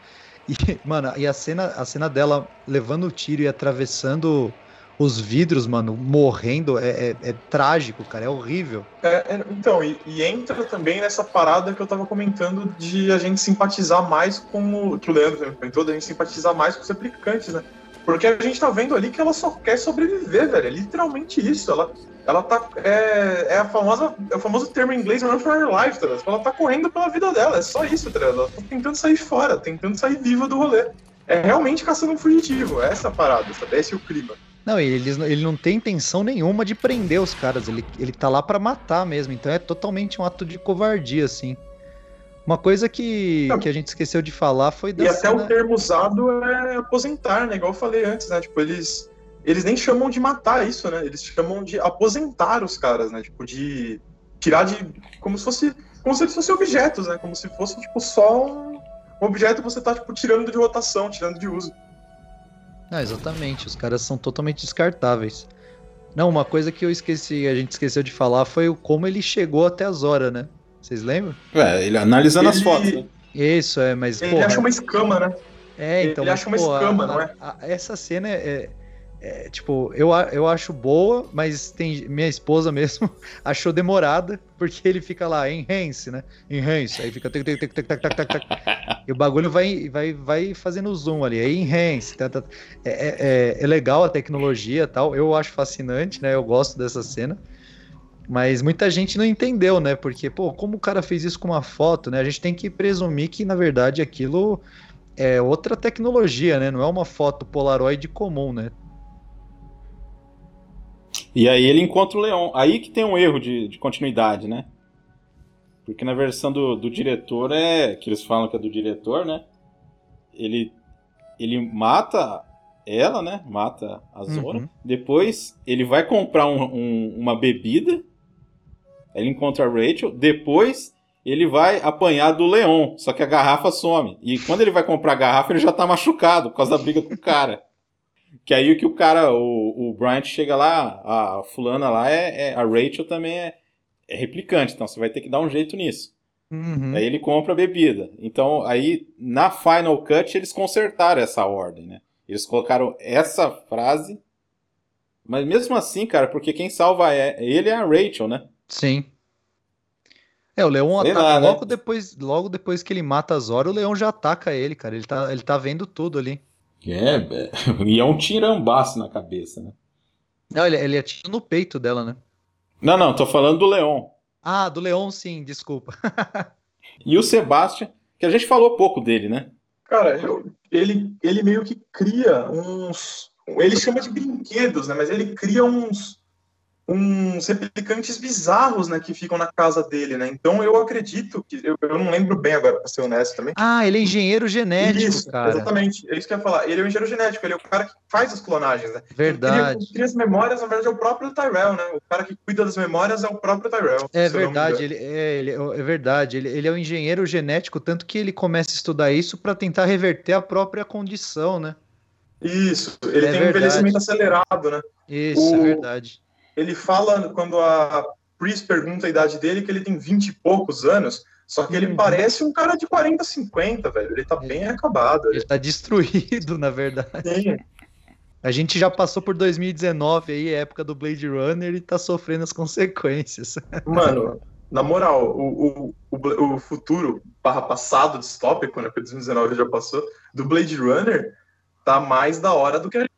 E, mano, e a cena, a cena dela levando o tiro e atravessando os vidros, mano, morrendo, é, é, é trágico, cara, é horrível. É, é, então, e, e, entra também nessa parada que eu tava comentando de a gente simpatizar mais com o. que o Leandro comentou, da gente simpatizar mais com os replicantes, né? Porque a gente tá vendo ali que ela só quer sobreviver, velho. É literalmente isso. Ela, ela tá. É, é a famosa, é o famoso termo em inglês run for her life, tá Ela tá correndo pela vida dela. É só isso, tá Ela tá tentando sair fora, tentando sair viva do rolê. É realmente caçando um fugitivo. É essa parada, sabe? Esse é o clima. Não, ele, ele não tem intenção nenhuma de prender os caras. Ele, ele tá lá para matar mesmo. Então é totalmente um ato de covardia, assim. Uma coisa que, que a gente esqueceu de falar foi da. E até o termo usado é aposentar, né? Igual eu falei antes, né? Tipo, eles, eles nem chamam de matar isso, né? Eles chamam de aposentar os caras, né? Tipo, de tirar de. Como se fosse. Como se fossem objetos, né? Como se fosse, tipo, só um, um objeto que você tá, tipo, tirando de rotação, tirando de uso. Ah, exatamente. Os caras são totalmente descartáveis. Não, uma coisa que eu esqueci, a gente esqueceu de falar foi o como ele chegou até as horas, né? Vocês lembram? É, ele analisando ele... as fotos. Né? Isso, é, mas. Ele porra, acha uma escama, né? É, então. Ele acha uma escama, não é? A, a, essa cena é, é, tipo, eu, eu acho boa, mas tem minha esposa mesmo achou demorada, porque ele fica lá, enhance, né? Enhance, aí fica tic, tic, tic, tic, tic, tic, tic, e o bagulho vai, vai, vai fazendo zoom ali, aí enhance. Tá, tá, é, é, é legal a tecnologia tal, eu acho fascinante, né? Eu gosto dessa cena. Mas muita gente não entendeu, né? Porque, pô, como o cara fez isso com uma foto, né? A gente tem que presumir que, na verdade, aquilo é outra tecnologia, né? Não é uma foto Polaroid comum, né? E aí ele encontra o Leon. Aí que tem um erro de, de continuidade, né? Porque na versão do, do diretor é. Que eles falam que é do diretor, né? Ele, ele mata ela, né? Mata a Zora. Uhum. Depois ele vai comprar um- um- uma bebida. Ele encontra a Rachel. Depois ele vai apanhar do Leon. Só que a garrafa some. E quando ele vai comprar a garrafa, ele já tá machucado por causa da briga com o cara. Que aí o que o cara, o, o Bryant chega lá, a fulana lá é, é- a Rachel também é, é replicante, então você vai ter que dar um jeito nisso. Uhum. Aí ele compra a bebida. Então, aí, na Final Cut, eles consertaram essa ordem, né? Eles colocaram essa frase. Mas mesmo assim, cara, porque quem salva é, ele é a Rachel, né? Sim. É, o Leon Sei ataca lá, né? logo depois, logo depois que ele mata a Zora, o Leon já ataca ele, cara. Ele tá, ele tá vendo tudo ali. É, é, e é um tirambaço na cabeça, né? Não, ele, ele atira no peito dela, né? Não, não, tô falando do Leon. Ah, do Leon sim, desculpa. E o Sebastian, que a gente falou pouco dele, né? Cara, eu- ele, ele meio que cria uns. Ele chama de brinquedos, né? Mas ele cria uns. Uns replicantes bizarros, né? Que ficam na casa dele, né? Então eu acredito que. Eu, eu não lembro bem agora, pra ser honesto também. Ah, ele é engenheiro genético, Isso, cara. exatamente. É isso que eu ia falar. Ele é o engenheiro genético, ele é o cara que faz as clonagens, né? Verdade. Ele cria as memórias, na verdade, é o próprio Tyrell, né? O cara que cuida das memórias é o próprio Tyrell. É verdade, ele é, ele é é verdade. Ele, ele é um engenheiro genético, tanto que ele começa a estudar isso pra tentar reverter a própria condição, né? Isso, ele É tem um verdade. envelhecimento acelerado, né? Isso, é O- verdade. Ele fala, quando a Pris pergunta a idade dele, que ele tem 20 e poucos anos, só que ele Uhum. parece um cara de 40, 50, velho. Ele tá bem acabado. Ele tá destruído, na verdade. Sim. A gente já passou por 2019 aí, época do Blade Runner, e tá sofrendo as consequências. Mano, na moral, o, o, o, o futuro barra passado distópico, né? Porque 2019 já passou, do Blade Runner tá mais da hora do que a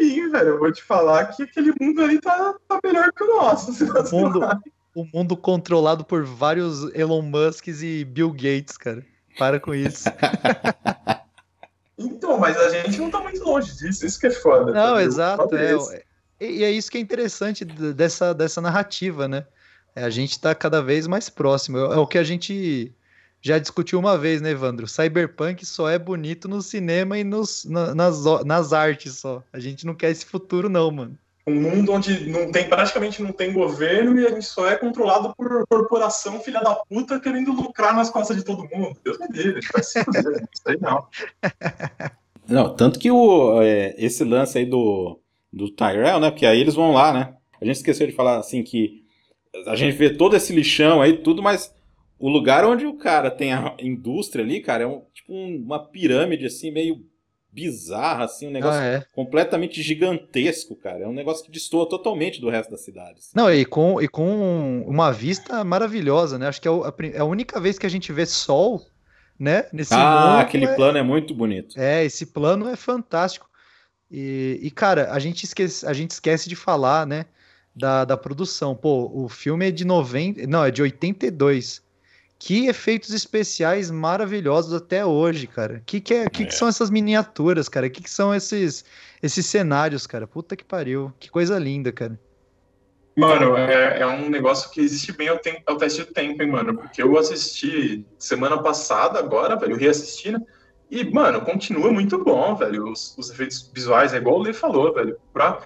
hein, velho. Eu vou te falar que aquele mundo ali tá, tá melhor que o nosso. O mundo, o mundo controlado por vários Elon Musks e Bill Gates, cara. Para com isso. Então, mas a gente não tá muito longe disso, isso que é foda. Não, entendeu? exato. É, Talvez. e, é isso que é interessante dessa, dessa narrativa, né? É, a gente tá cada vez mais próximo. É, é o que a gente já discutiu uma vez, né, Evandro? Cyberpunk só é bonito no cinema e nos, na- nas, nas artes só. A gente não quer esse futuro, não, mano. um mundo onde não tem, praticamente não tem governo e a gente só é controlado por corporação filha da puta querendo lucrar nas costas de todo mundo. Deus me livre, vai se fuder, isso aí não. Não, tanto que o, é, esse lance aí do, do Tyrell, né? Porque aí eles vão lá, né? A gente esqueceu de falar assim que a gente vê todo esse lixão aí, tudo, mas o lugar onde o cara tem a indústria ali, cara, é um, tipo um- uma pirâmide assim, meio bizarra, assim, um negócio Ah, é. completamente gigantesco, cara. É um negócio que destoa totalmente do resto da cidade. assim. Não, e com, e com uma vista maravilhosa, né? Acho que é a, é a única vez que a gente vê sol, né? Nesse ah, mundo, aquele é- plano é muito bonito. É, esse plano é fantástico. E, e, cara, a gente esquece, a gente esquece de falar, né, da, da produção. Pô, o filme é de 90, não, é de 82. Que efeitos especiais maravilhosos até hoje, cara. Que que, é, que, que são essas miniaturas, cara? Que que são esses esses cenários, cara? Puta que pariu. Que coisa linda, cara. Mano, é, é um negócio que existe bem ao, tempo, ao teste do tempo, hein, mano? Porque eu assisti semana passada, agora, velho, eu reassisti, né? E, mano, continua muito bom, velho. Os, os efeitos visuais, é igual o Lê falou, velho. Pra,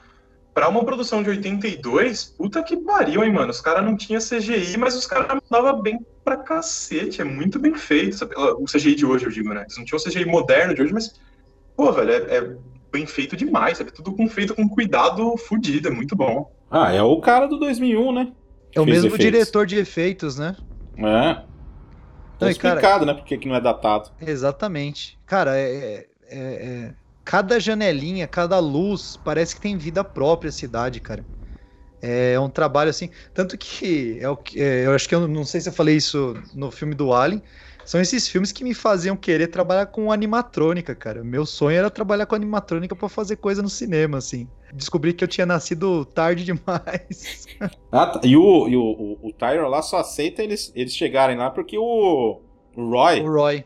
pra uma produção de 82, puta que pariu, hein, mano? Os caras não tinham CGI, mas os caras mandavam bem pra cacete. É muito bem feito. Sabe? O CGI de hoje, eu digo, né? Eles não tinham o CGI moderno de hoje, mas, pô, velho, é, é bem feito demais, sabe? Tudo com, feito com cuidado fudido, é muito bom. Ah, é o cara do 2001, né? É o Fez mesmo efeitos. diretor de efeitos, né? É. Tá Não, e, cara, explicado, né? Porque que não é datado. Exatamente. Cara, é, é- é- cada janelinha, cada luz, parece que tem vida própria a cidade, cara. É um trabalho assim. Tanto que, é o que é, eu acho que eu não sei se eu falei isso no filme do Alien. São esses filmes que me faziam querer trabalhar com animatrônica, cara. Meu sonho era trabalhar com animatrônica pra fazer coisa no cinema, assim. Descobri que eu tinha nascido tarde demais. Ah, tá. E o, e o, o, o Tyron lá só aceita eles, eles chegarem lá porque o, o Roy, o Roy.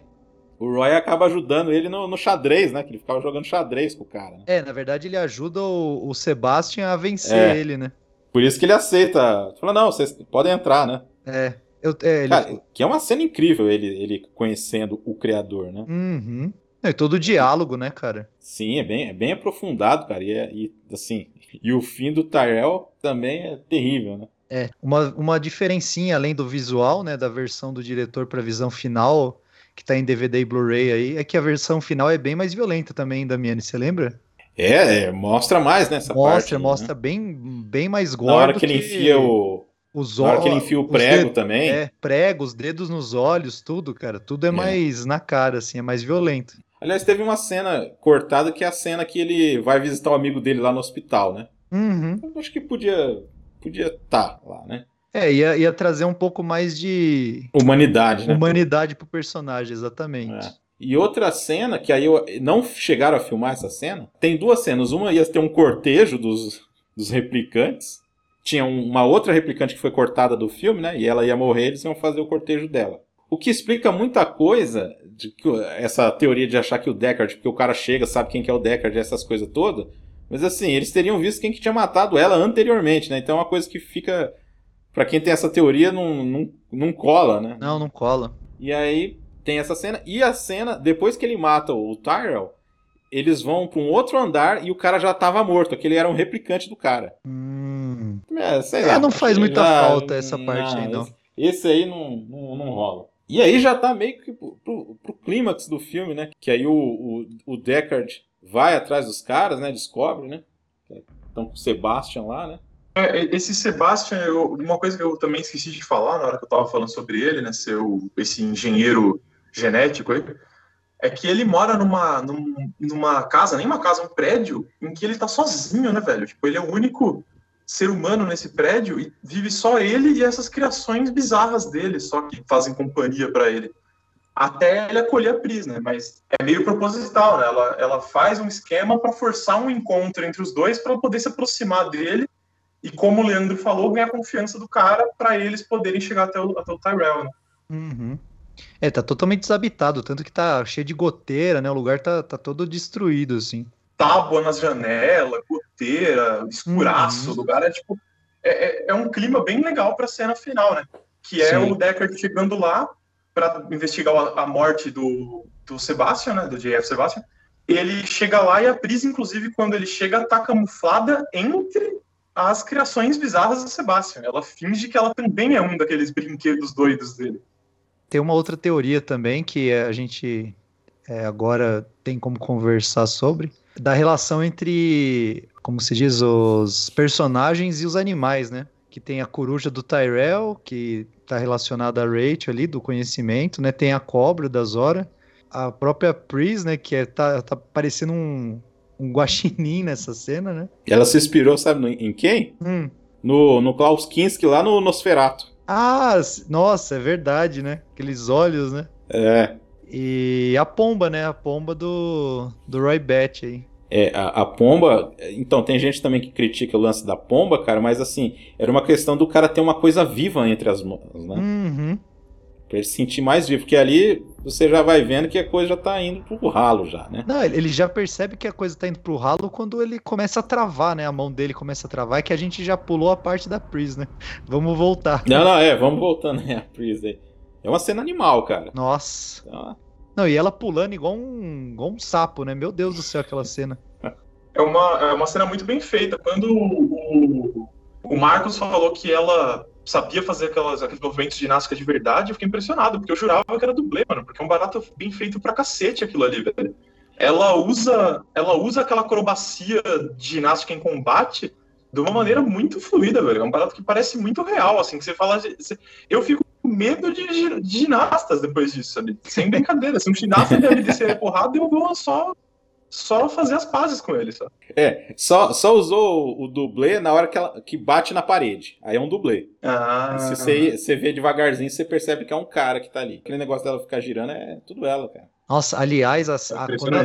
O Roy acaba ajudando ele no, no xadrez, né? Que ele ficava jogando xadrez com o cara. né? É, na verdade ele ajuda o, o Sebastian a vencer É. ele, né? Por isso que ele aceita. Fala, não, vocês podem entrar, né? É. Eu, é, ele, Cara, que é uma cena incrível ele, ele conhecendo o criador, né? Uhum. E todo o diálogo, né, cara? Sim, é bem, é bem aprofundado, cara. E, é, e, assim, e o fim do Tyrell também é terrível, né? É, uma, uma diferencinha além do visual, né, da versão do diretor para a visão final, que tá em DVD e Blu-ray aí, é que a versão final é bem mais violenta também, Damiani, você lembra? É, é mostra mais nessa mostra, parte. Mostra, né? bem, bem mais gordo. Na hora que ele enfia o. Os Na hora que ele enfia o prego dedos, também. É, prego, os dedos nos olhos, tudo, cara. Tudo é, é, mais na cara, assim, é mais violento. Aliás, teve uma cena cortada que é a cena que ele vai visitar o amigo dele lá no hospital, né? Uhum. Eu acho que podia podia estar tá lá, né? É, ia, ia trazer um pouco mais de humanidade, né? Humanidade pro personagem, exatamente. É. E outra cena, que aí eu, não chegaram a filmar essa cena, tem duas cenas. Uma ia ter um cortejo dos, dos replicantes. Tinha um, uma outra replicante que foi cortada do filme, né? E ela ia morrer, eles iam fazer o cortejo dela. O que explica muita coisa, de que, essa teoria de achar que o Deckard, porque o cara chega, sabe quem que é o Deckard, essas coisas todas. Mas assim, eles teriam visto quem que tinha matado ela anteriormente, né? Então é uma coisa que fica. Pra quem tem essa teoria, não, não, não cola, né? Não, não cola. E aí tem essa cena. E a cena, depois que ele mata o Tyrell, eles vão para um outro andar e o cara já tava morto. Aquele era um replicante do cara. Hum. É, sei é, lá. não faz muita já, falta essa parte não, aí, não. Esse, esse aí não, não, não, rola. E aí já tá meio que pro, pro, pro clímax do filme, né? Que aí o, o, o Deckard vai atrás dos caras, né? Descobre, né? Estão com o Sebastian lá, né? É, esse Sebastian, eu, uma coisa que eu também esqueci de falar na hora que eu tava falando sobre ele, né? Ser o, esse engenheiro genético aí, é que ele mora numa, numa casa, nem uma casa, um prédio, em que ele tá sozinho, né, velho? Tipo, ele é o único ser humano nesse prédio e vive só ele e essas criações bizarras dele, só que fazem companhia para ele. Até ele acolher a Pris, né? Mas é meio proposital, né? Ela, ela faz um esquema para forçar um encontro entre os dois para poder se aproximar dele e, como o Leandro falou, ganhar confiança do cara para eles poderem chegar até o, até o Tyrell, né? Uhum. É, tá totalmente desabitado, tanto que tá cheio de goteira, né? O lugar tá, tá todo destruído, assim. Tábua nas janelas, goteira, escuraço. Uhum. O lugar é tipo. É, é, é um clima bem legal pra cena final, né? Que é Sim. o Deckard chegando lá para investigar a, a, morte do, do Sebastian, né? Do JF Sebastian. Ele chega lá e a Pris, inclusive, quando ele chega, tá camuflada entre as criações bizarras do Sebastian. Ela finge que ela também é um daqueles brinquedos doidos dele. Tem uma outra teoria também que a gente é, agora tem como conversar sobre, da relação entre, como se diz, os personagens e os animais, né? Que tem a coruja do Tyrell, que está relacionada a Rachel ali, do conhecimento, né? Tem a cobra da Zora, a própria Pris, né? Que é, tá, tá parecendo um, um guaxinim nessa cena, né? Ela se inspirou, sabe, em quem? Hum. No, no Klaus Kinski, lá no Nosferato. Ah, nossa, é verdade, né? Aqueles olhos, né? É. E a pomba, né? A pomba do, do Roy Batch aí. É, a, a, pomba. Então, tem gente também que critica o lance da pomba, cara, mas assim, era uma questão do cara ter uma coisa viva entre as mãos, né? Uhum. Pra ele se sentir mais vivo, porque ali você já vai vendo que a coisa já tá indo pro ralo já, né? Não, ele já percebe que a coisa tá indo pro ralo quando ele começa a travar, né? A mão dele começa a travar, é que a gente já pulou a parte da Pris, né? Vamos voltar. Não, não, é, vamos voltando né, a Pris aí. É uma cena animal, cara. Nossa. Então, não, e ela pulando igual um, igual um sapo, né? Meu Deus do céu, aquela cena. É uma, é uma cena muito bem feita. Quando o, o Marcos falou que ela sabia fazer aquelas, aqueles movimentos de ginástica de verdade, eu fiquei impressionado, porque eu jurava que era dublê, mano, porque é um barato bem feito pra cacete aquilo ali, velho. Ela usa, ela usa aquela acrobacia de ginástica em combate de uma maneira muito fluida, velho. É um barato que parece muito real, assim, que você fala. Você, eu fico com medo de, de, ginastas depois disso, sabe? Sem brincadeira. Se um ginasta deve descer a porrada, eu vou só só fazer as pazes com ele, só. É, só, só usou o, dublê na hora que, ela, que bate na parede. Aí é um dublê. Ah. se você, você vê devagarzinho, você percebe que é um cara que tá ali. Aquele negócio dela ficar girando é tudo ela, cara. Nossa, aliás, a, a, quando,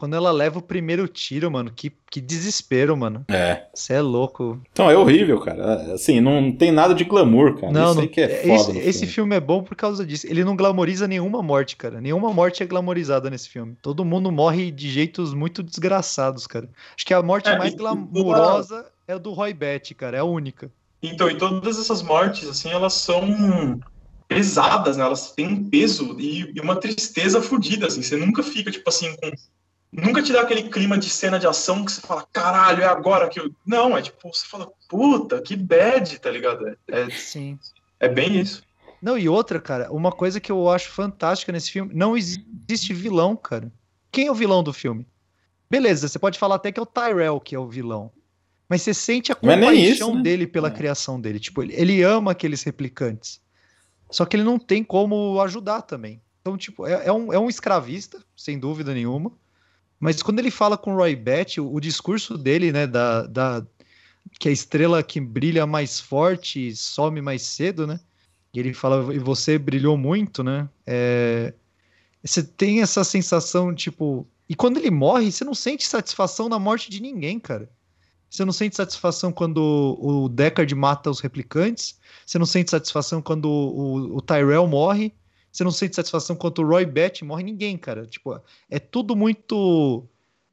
quando ela leva o primeiro tiro, mano, que, que desespero, mano. É. Você é louco. Então, é horrível, cara. Assim, não tem nada de glamour, cara. Não, Isso não, que é foda. Esse, filme. esse filme é bom por causa disso. Ele não glamoriza nenhuma morte, cara. Nenhuma morte é glamorizada nesse filme. Todo mundo morre de jeitos muito desgraçados, cara. Acho que a morte É, mais glamurosa é a do Roy Batty, cara. É a única. Então, e todas essas mortes, assim, elas são pesadas, né? Elas têm um peso e, e uma tristeza fodida, assim. Você nunca fica, tipo assim, com... Nunca te dá aquele clima de cena de ação que você fala, caralho, é agora que eu... Não, é tipo, você fala, puta, que bad, tá ligado? É, é, Sim. é bem isso. Não, e outra, cara, uma coisa que eu acho fantástica nesse filme, não existe vilão, cara. Quem é o vilão do filme? Beleza, você pode falar até que é o Tyrell que é o vilão. Mas você sente a compaixão isso, né? dele pela É. criação dele. Tipo, ele, ele ama aqueles replicantes. Só que ele não tem como ajudar também. Então, tipo, é, é um, é um escravista, sem dúvida nenhuma. Mas quando ele fala com o Roy Batty, o, o discurso dele, né, da, da que a estrela que brilha mais forte some mais cedo, né? E ele fala, e você brilhou muito, né? É, você tem essa sensação, tipo. E quando ele morre, você não sente satisfação na morte de ninguém, cara. Você não sente satisfação quando o Deckard mata os replicantes. Você não sente satisfação quando o, o Tyrell morre. Você não sente satisfação quando o Roy Batty morre. Ninguém, cara. Tipo, é tudo muito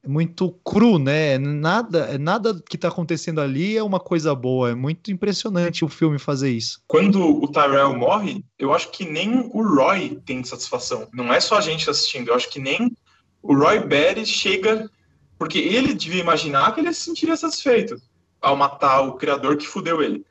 muito cru, né? Nada, nada que tá acontecendo ali é uma coisa boa. É muito impressionante o filme fazer isso. Quando o Tyrell morre, eu acho que nem o Roy tem satisfação. Não é só a gente assistindo. Eu acho que nem o Roy Batty chega... Porque ele devia imaginar que ele se sentiria satisfeito ao matar o criador que fudeu ele.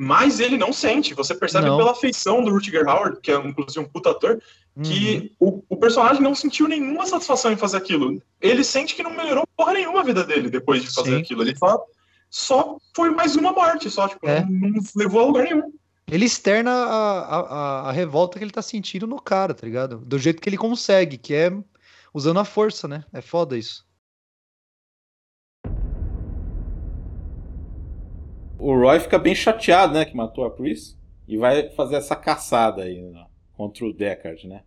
Mas ele não sente. Você percebe Não. pela feição do Rutger Howard, que é inclusive um puta ator, Uhum. que o, o personagem não sentiu nenhuma satisfação em fazer aquilo. Ele sente que não melhorou porra nenhuma a vida dele depois de fazer Sim. aquilo. Ele só, só foi mais uma morte, só, tipo, É. não, não levou a lugar nenhum. Ele externa a, a, a- a revolta que ele tá sentindo no cara, tá ligado? Do jeito que ele consegue, que é usando a força, né? É foda isso. O Roy fica bem chateado, né, que matou a Pris. E vai fazer essa caçada aí né, contra o Deckard, né?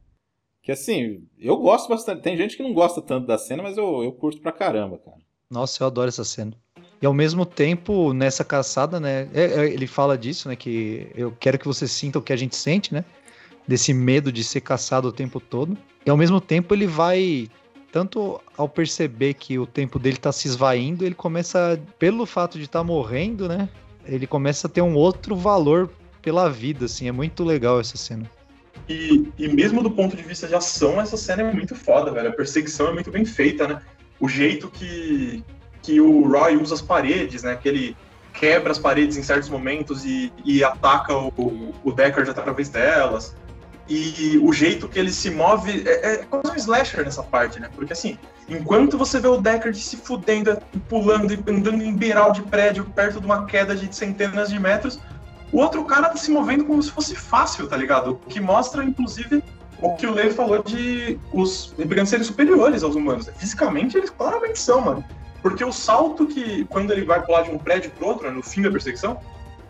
Que assim, eu gosto bastante. Tem gente que não gosta tanto da cena, mas eu, eu curto pra caramba, cara. Nossa, eu adoro essa cena. E ao mesmo tempo, nessa caçada, né? é- é- ele fala disso, né? Que eu quero que você sinta o que a gente sente, né? Desse medo de ser caçado o tempo todo. E ao mesmo tempo, ele vai. Tanto ao perceber que o tempo dele tá se esvaindo, ele começa, pelo fato de estar morrendo, né? Ele começa a ter um outro valor pela vida, assim. É muito legal essa cena. E, e mesmo do ponto de vista de ação, essa cena é muito foda, velho. A perseguição é muito bem feita, né? O jeito que, que o Roy usa as paredes, né? Que ele quebra as paredes em certos momentos e, e ataca o, o Deckard através delas. E o jeito que ele se move é, é quase um slasher nessa parte, né? Porque assim, enquanto você vê o Deckard se fudendo, pulando e andando em beiral de prédio perto de uma queda de centenas de metros, o outro cara tá se movendo como se fosse fácil, tá ligado? O que mostra, inclusive, o que o Lei falou de os replicantes serem superiores aos humanos. Fisicamente, eles claramente são, mano. Porque o salto que, quando ele vai pular de um prédio pro outro, né, no fim da perseguição,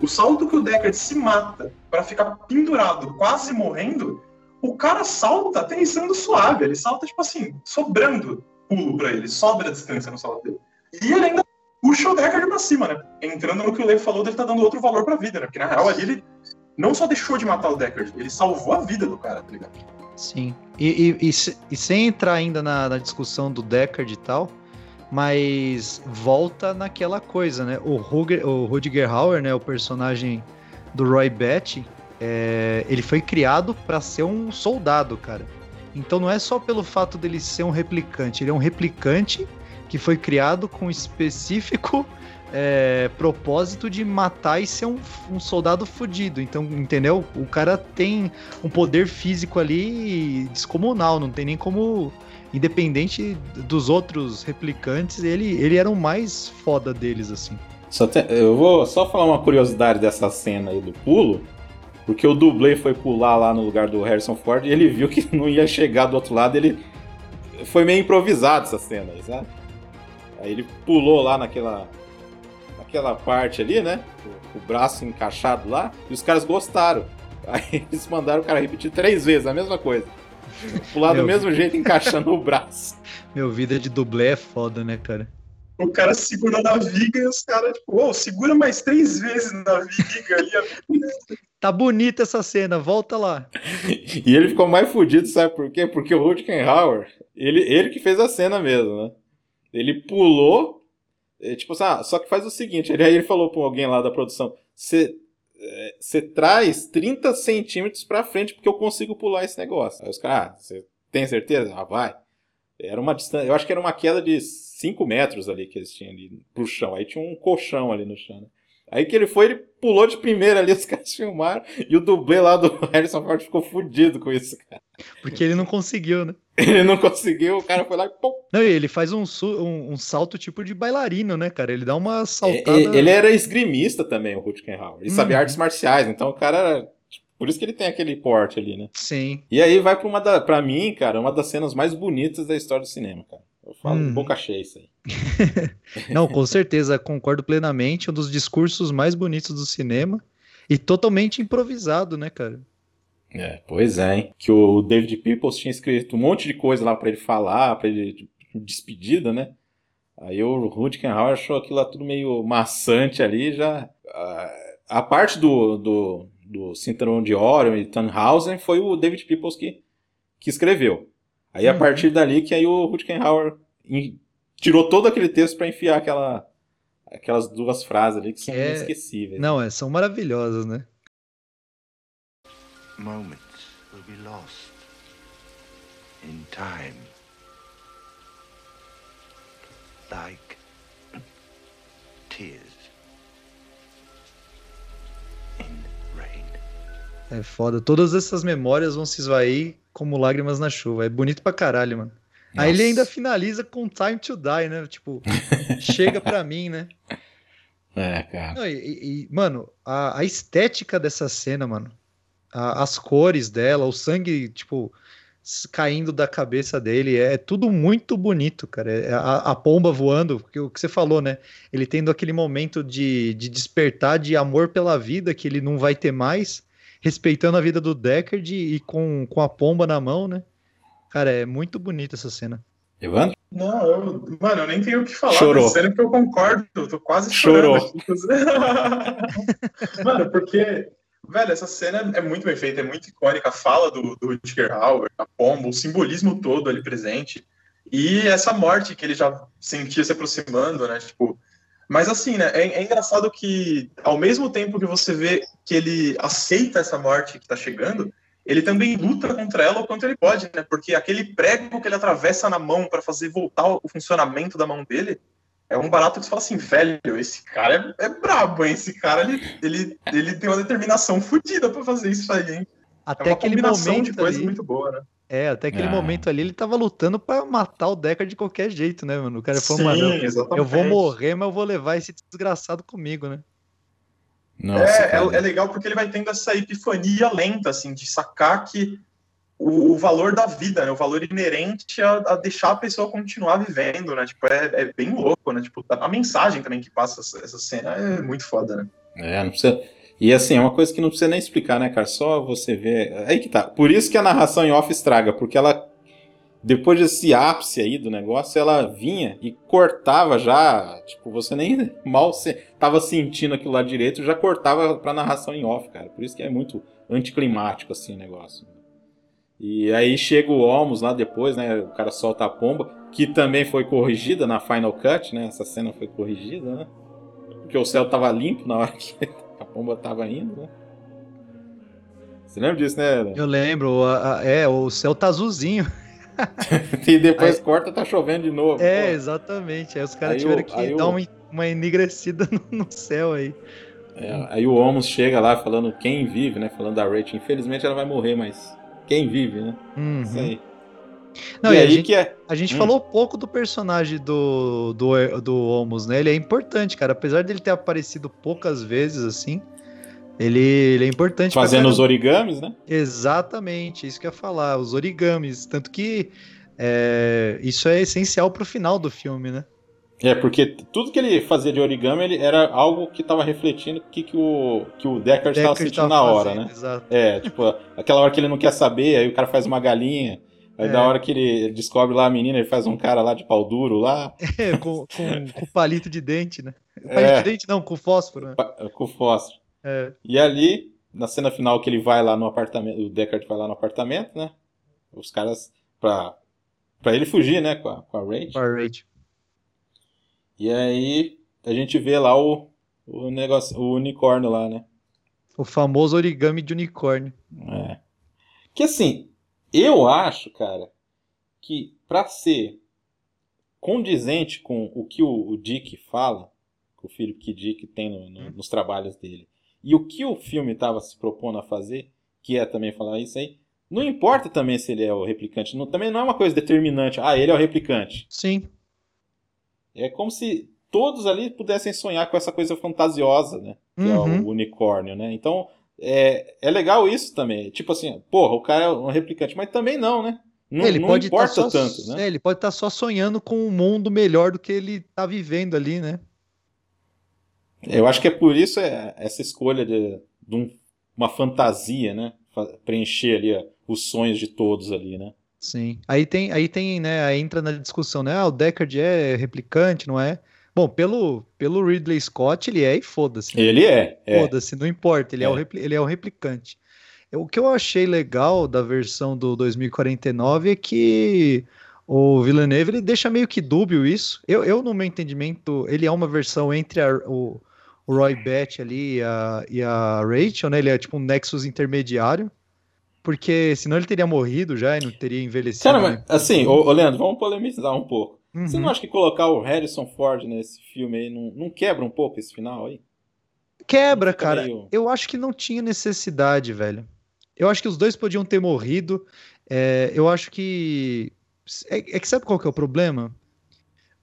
o salto que o Deckard se mata pra ficar pendurado, quase morrendo, o cara salta aterrissando suave. Ele salta, tipo assim, sobrando pulo pra ele, sobra a distância no salto dele. E ele ainda puxa o Deckard pra cima, né? Entrando no que o Lev falou dele tá dando outro valor pra vida, né? Porque na real ali ele não só deixou de matar o Deckard, ele salvou a vida do cara, tá ligado? Sim. E, e, e, e sem entrar ainda na, na discussão do Deckard e tal, mas volta naquela coisa, né? O, Ruger, o Rutger Hauer, né? O personagem do Roy Batty, é, ele foi criado para ser um soldado, cara. Então não é só pelo fato dele ser um replicante, ele é um replicante que foi criado com específico é, propósito de matar e ser um, um soldado fudido. Então, entendeu? O cara tem um poder físico ali descomunal, não tem nem como. Independente dos outros replicantes, ele, ele era o mais foda deles, assim. Só eu vou só falar uma curiosidade dessa cena aí do pulo, porque o dublê foi pular lá no lugar do Harrison Ford e ele viu que não ia chegar do outro lado, ele foi meio improvisado essa cena, aí, sabe? Aí ele pulou lá naquela naquela parte ali, né? O, o braço encaixado lá, e os caras gostaram. Aí eles mandaram o cara repetir três vezes a mesma coisa. Pular do mesmo jeito, encaixando o braço. Meu, vida de dublê é foda, né, cara? O cara segura na viga e os caras, tipo, ô, segura mais três vezes na viga ali. Tá bonita essa cena, volta lá. E ele ficou mais fudido, sabe por quê? Porque o Rutger Hauer, ele, ele que fez a cena mesmo, né? Ele pulou, é, tipo assim, ah, só que faz o seguinte, ele, aí ele falou pra alguém lá da produção, você você traz 30 centímetros pra frente porque eu consigo pular esse negócio. Aí os caras, ah, você tem certeza? Ah, vai. Era uma distância, eu acho que era uma queda de 5 metros ali que eles tinham ali pro chão. Aí tinha um colchão ali no chão, né? Aí que ele foi, ele pulou de primeira ali, os caras filmaram, e o dublê lá do Harrison Ford ficou fudido com isso, cara. Porque ele não conseguiu, né? Ele não conseguiu, o cara foi lá e pum. Não, ele faz um, um, um, salto tipo de bailarino, né, cara? Ele dá uma saltada. Ele, ele era esgrimista também, o Rutgenhauer. Ele hum. sabia artes marciais, então o cara era. Por isso que ele tem aquele porte ali, né? Sim. E aí vai pra uma da. Pra mim, cara, uma das cenas mais bonitas da história do cinema, cara. Eu falo hum. boca cheia isso aí. Não, com certeza, concordo plenamente. Um dos discursos mais bonitos do cinema. E totalmente improvisado, né, cara? É, pois é, hein? Que o David Peoples tinha escrito um monte de coisa lá para ele falar, para ele de despedida, né? Aí o Rutgenhauer achou aquilo lá tudo meio maçante ali, já a, a parte do, do, do Cinturão de Orion e Tannhausen foi o David Peoples que, que escreveu. Aí a uhum. partir dali que aí o Rutgenhauer tirou todo aquele texto para enfiar aquela aquelas duas frases ali que são é... inesquecíveis. Não, é, são maravilhosas, né? Moments will be lost in time. Like tears in rain. É foda. Todas essas memórias vão se esvair como lágrimas na chuva. É bonito pra caralho, mano. Nossa. Aí ele ainda finaliza com Time to Die, né? Tipo, chega pra mim, né? É, cara. Não, e, e, mano, a, a, estética dessa cena, mano, a, as cores dela, o sangue, tipo, caindo da cabeça dele, é, é tudo muito bonito, cara. É, a, a, pomba voando, o que você falou, né? Ele tendo aquele momento de, de despertar de amor pela vida que ele não vai ter mais, respeitando a vida do Deckard e, e com, com a pomba na mão, né? Cara, é muito bonita essa cena. Evandro? Não, eu, mano, eu nem tenho o que falar Chorou. cena porque eu concordo, eu tô quase chorando. Chorou. mano, porque Velho, essa cena é muito bem feita, é muito icônica. A fala do, do Rutger Hauer, a pomba, o simbolismo todo ali presente. E essa morte que ele já sentia se aproximando, né? Tipo, mas assim, né? É, é, engraçado que, ao mesmo tempo que você vê que ele aceita essa morte que tá chegando, ele também luta contra ela o quanto ele pode, né? Porque aquele prego que ele atravessa na mão para fazer voltar o funcionamento da mão dele é um barato que você fala assim, velho, esse cara é, é brabo, hein? Esse cara, ele, ele, ele tem uma determinação fodida pra fazer isso aí, hein? Até é aquele momento de coisa ali, muito boa, né? É, até aquele ah. momento ali ele tava lutando para matar o Deckard de qualquer jeito, né, mano? O cara falou, mano, eu vou morrer, mas eu vou levar esse desgraçado comigo, né? Nossa, é, é, é, legal porque ele vai tendo essa epifania lenta, assim, de sacar que o, o, valor da vida, né? O valor inerente a, a, deixar a pessoa continuar vivendo, né? Tipo, é, é, bem louco, né? Tipo, a mensagem também que passa essa, cena é muito foda, né? É, não precisa... E assim, é uma coisa que não precisa nem explicar, né, cara? Só você ver... Aí que tá. Por isso que a narração em off estraga, porque ela... Depois desse ápice aí do negócio, ela vinha e cortava já, tipo, você nem mal se, tava sentindo aquilo lá direito, já cortava pra narração em off, cara. Por isso que é muito anticlimático, assim, o negócio. E aí chega o Olmos lá depois, né? O cara solta a pomba, que também foi corrigida na Final Cut, né? Essa cena foi corrigida, né? Porque o céu tava limpo na hora que a pomba tava indo, né? Você lembra disso, né? Eu lembro, é, o céu tá azulzinho. e depois aí, corta, tá chovendo de novo. É, pô. exatamente. Aí os caras tiveram que dar o... uma, uma enegrecida no, no céu aí. É, aí o Olmos chega lá falando quem vive, né? Falando da Rachel. Infelizmente ela vai morrer, mas quem vive, né? Uhum. Isso aí. Não, e, e a, gente, é... a gente hum. falou pouco do personagem do, do, do Homos, né? Ele é importante, cara. Apesar dele ter aparecido poucas vezes, assim, ele, ele é importante. Fazendo os origamis, né? Exatamente, isso que eu ia falar, os origamis. Tanto que é, isso é essencial pro final do filme, né? É, porque tudo que ele fazia de origami ele era algo que estava refletindo o que, que o, que o Deckard estava sentindo na hora, fazendo, né? Exato. É, tipo, aquela hora que ele não quer saber, aí o cara faz uma galinha. Aí é. da hora que ele descobre lá a menina, ele faz um cara lá de pau duro lá. É, com, com, com palito de dente, né? É. Palito de dente não, com fósforo, né? Com fósforo. É. E ali, na cena final que ele vai lá no apartamento, o Deckard vai lá no apartamento, né? Os caras, pra, pra ele fugir, né, com a, com a Rage. Com a Rage. E aí a gente vê lá o, o negócio, o unicórnio lá, né? O famoso origami de unicórnio. É. Que assim, eu acho, cara, que pra ser condizente com o que o, o Dick fala, que o Philip K. Dick tem no- no- nos trabalhos dele, e o que o filme estava se propondo a fazer, que é também falar isso aí, não importa também se ele é o replicante, não- também não é uma coisa determinante, ah, ele é o replicante. Sim. É como se todos ali pudessem sonhar com essa coisa fantasiosa, né? Que é Uhum. o unicórnio, né? Então, é, é legal isso também. Tipo assim, porra, o cara é um replicante, mas também não, né? Não, ele não pode importa estar só, tanto, né? é, ele pode estar só sonhando com um mundo melhor do que ele tá vivendo ali, né? Eu acho que é por isso é, essa escolha de, de um- uma fantasia, né? Preencher ali ó, os sonhos de todos ali, né? Sim. Aí tem, aí tem, né, aí entra na discussão, né? Ah, o Deckard é replicante, não é? Bom, pelo, pelo Ridley Scott, ele é e foda-se. né? Ele é. é. Foda-se, não importa, ele é, É. o ele é o replicante. O que eu achei legal da versão do 2049 é que o Villeneuve ele deixa meio que dúbio isso. Eu, eu no meu entendimento, ele é uma versão entre a- o, o Roy Batty ali e a, e a Rachel, né? Ele é tipo um Nexus intermediário. Porque senão ele teria morrido já e não teria envelhecido. Cara, né? mas assim, ô, ô Leandro, vamos polemizar um pouco. Você Uhum. não acha que colocar o Harrison Ford nesse filme aí não, não quebra um pouco esse final aí? Quebra, cara. meio- Eu acho que não tinha necessidade, velho. Eu acho que os dois podiam ter morrido. É, eu acho que. É, é que sabe qual que é o problema?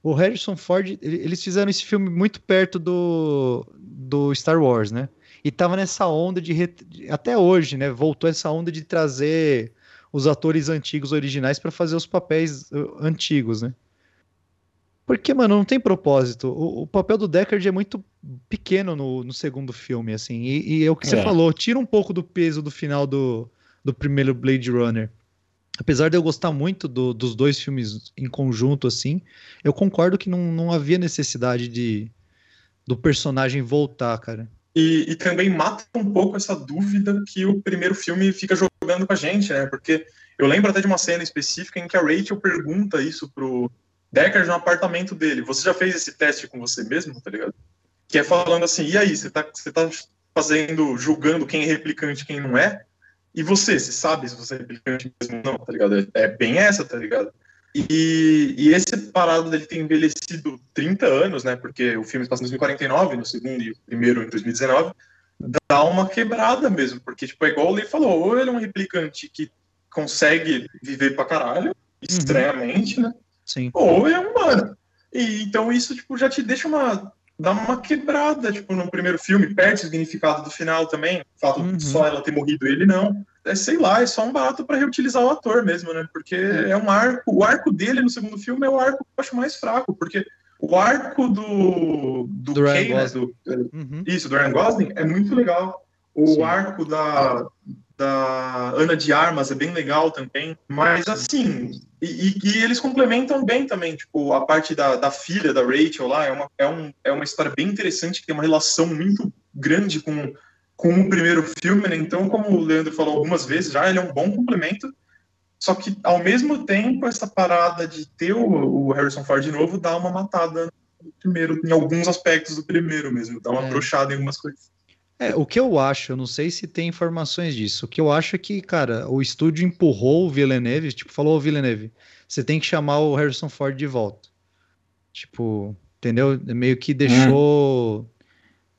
O Harrison Ford, ele- eles fizeram esse filme muito perto do, do Star Wars, né? E tava nessa onda de. de- Até hoje, né? Voltou essa onda de trazer os atores antigos originais pra fazer os papéis uh, antigos, né? Porque, mano, não tem propósito. O, o papel do Deckard é muito pequeno no, no segundo filme, assim. E, e é o que você É. falou, tira um pouco do peso do final do, do primeiro Blade Runner. Apesar de eu gostar muito do- dos dois filmes em conjunto, assim, eu concordo que não, não havia necessidade de do personagem voltar, cara. E, e também mata um pouco essa dúvida que o primeiro filme fica jogando com a gente, né? Porque eu lembro até de uma cena específica em que a Rachel pergunta isso pro Deckard no apartamento dele. Você já fez esse teste com você mesmo, tá ligado? Que é falando assim, e aí, você tá, você tá fazendo, julgando quem é replicante quem não é? E você, você sabe se você é replicante mesmo ou não, tá ligado? É, é bem essa, tá ligado? E, e esse parado dele ter envelhecido 30 anos, né? Porque o filme se passa em 2049, no segundo e o primeiro em 2019, dá uma quebrada mesmo. Porque, tipo, é igual o Lee falou, ou ele é um replicante que consegue viver pra caralho, estranhamente, né? Sim. Ou é humano. E então isso, tipo, já te deixa uma. dá uma quebrada, tipo, no primeiro filme, perde o significado do final também. O fato Uhum. de só ela ter morrido ele não. É, sei lá, é só um barato pra reutilizar o ator mesmo, né? Porque é um arco. O arco dele no segundo filme é o arco que eu acho mais fraco, porque o arco do. do, Do Kay, né? Do, Uhum. isso, do Ryan Gosling, é muito legal. O Sim. arco da, da Ana de Armas é bem legal também. Mas assim, e, e- e eles complementam bem também, tipo, a parte da, da filha da Rachel lá é uma, é, um, é uma história bem interessante, que tem uma relação muito grande com, com o primeiro filme, né? Então, como o Leandro falou algumas vezes já, ele é um bom complemento. Só que, ao mesmo tempo, essa parada de ter o, o Harrison Ford de novo dá uma matada no primeiro, em alguns aspectos do primeiro mesmo, dá uma É. brochada em algumas coisas. É, o que eu acho, eu não sei se tem informações disso. O que eu acho é que, cara, o estúdio empurrou o Villeneuve, tipo, falou, ô Villeneuve, você tem que chamar o Harrison Ford de volta. Tipo, entendeu? Meio que deixou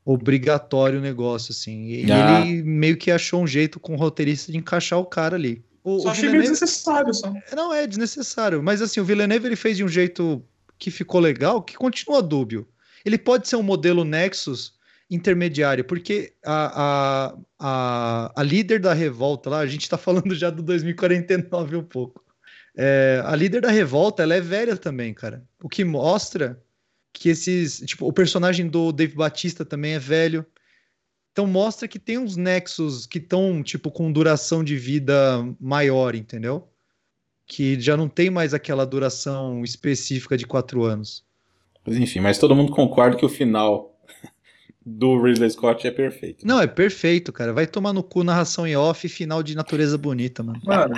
obrigatório o negócio, assim. E Ah. ele meio que achou um jeito com o roteirista de encaixar o cara ali. O, Só o achei meio desnecessário, só. não é desnecessário, mas assim, o Villeneuve ele fez de um jeito que ficou legal, que continua dúbio. Ele pode ser um modelo Nexus intermediário, porque a, a, a, a líder da revolta lá, a gente tá falando já do 2049 um pouco. É, a líder da revolta, ela é velha também, cara. O que mostra que esses, tipo, o personagem do Dave Batista também é velho. Então mostra que tem uns nexos que estão, tipo, com duração de vida maior, entendeu? Que já não tem mais aquela duração específica de quatro anos. Mas enfim, mas todo mundo concorda que o final do Ridley Scott é perfeito. Não, é perfeito, cara. Vai tomar no cu narração em off e final de natureza bonita, mano. Mano,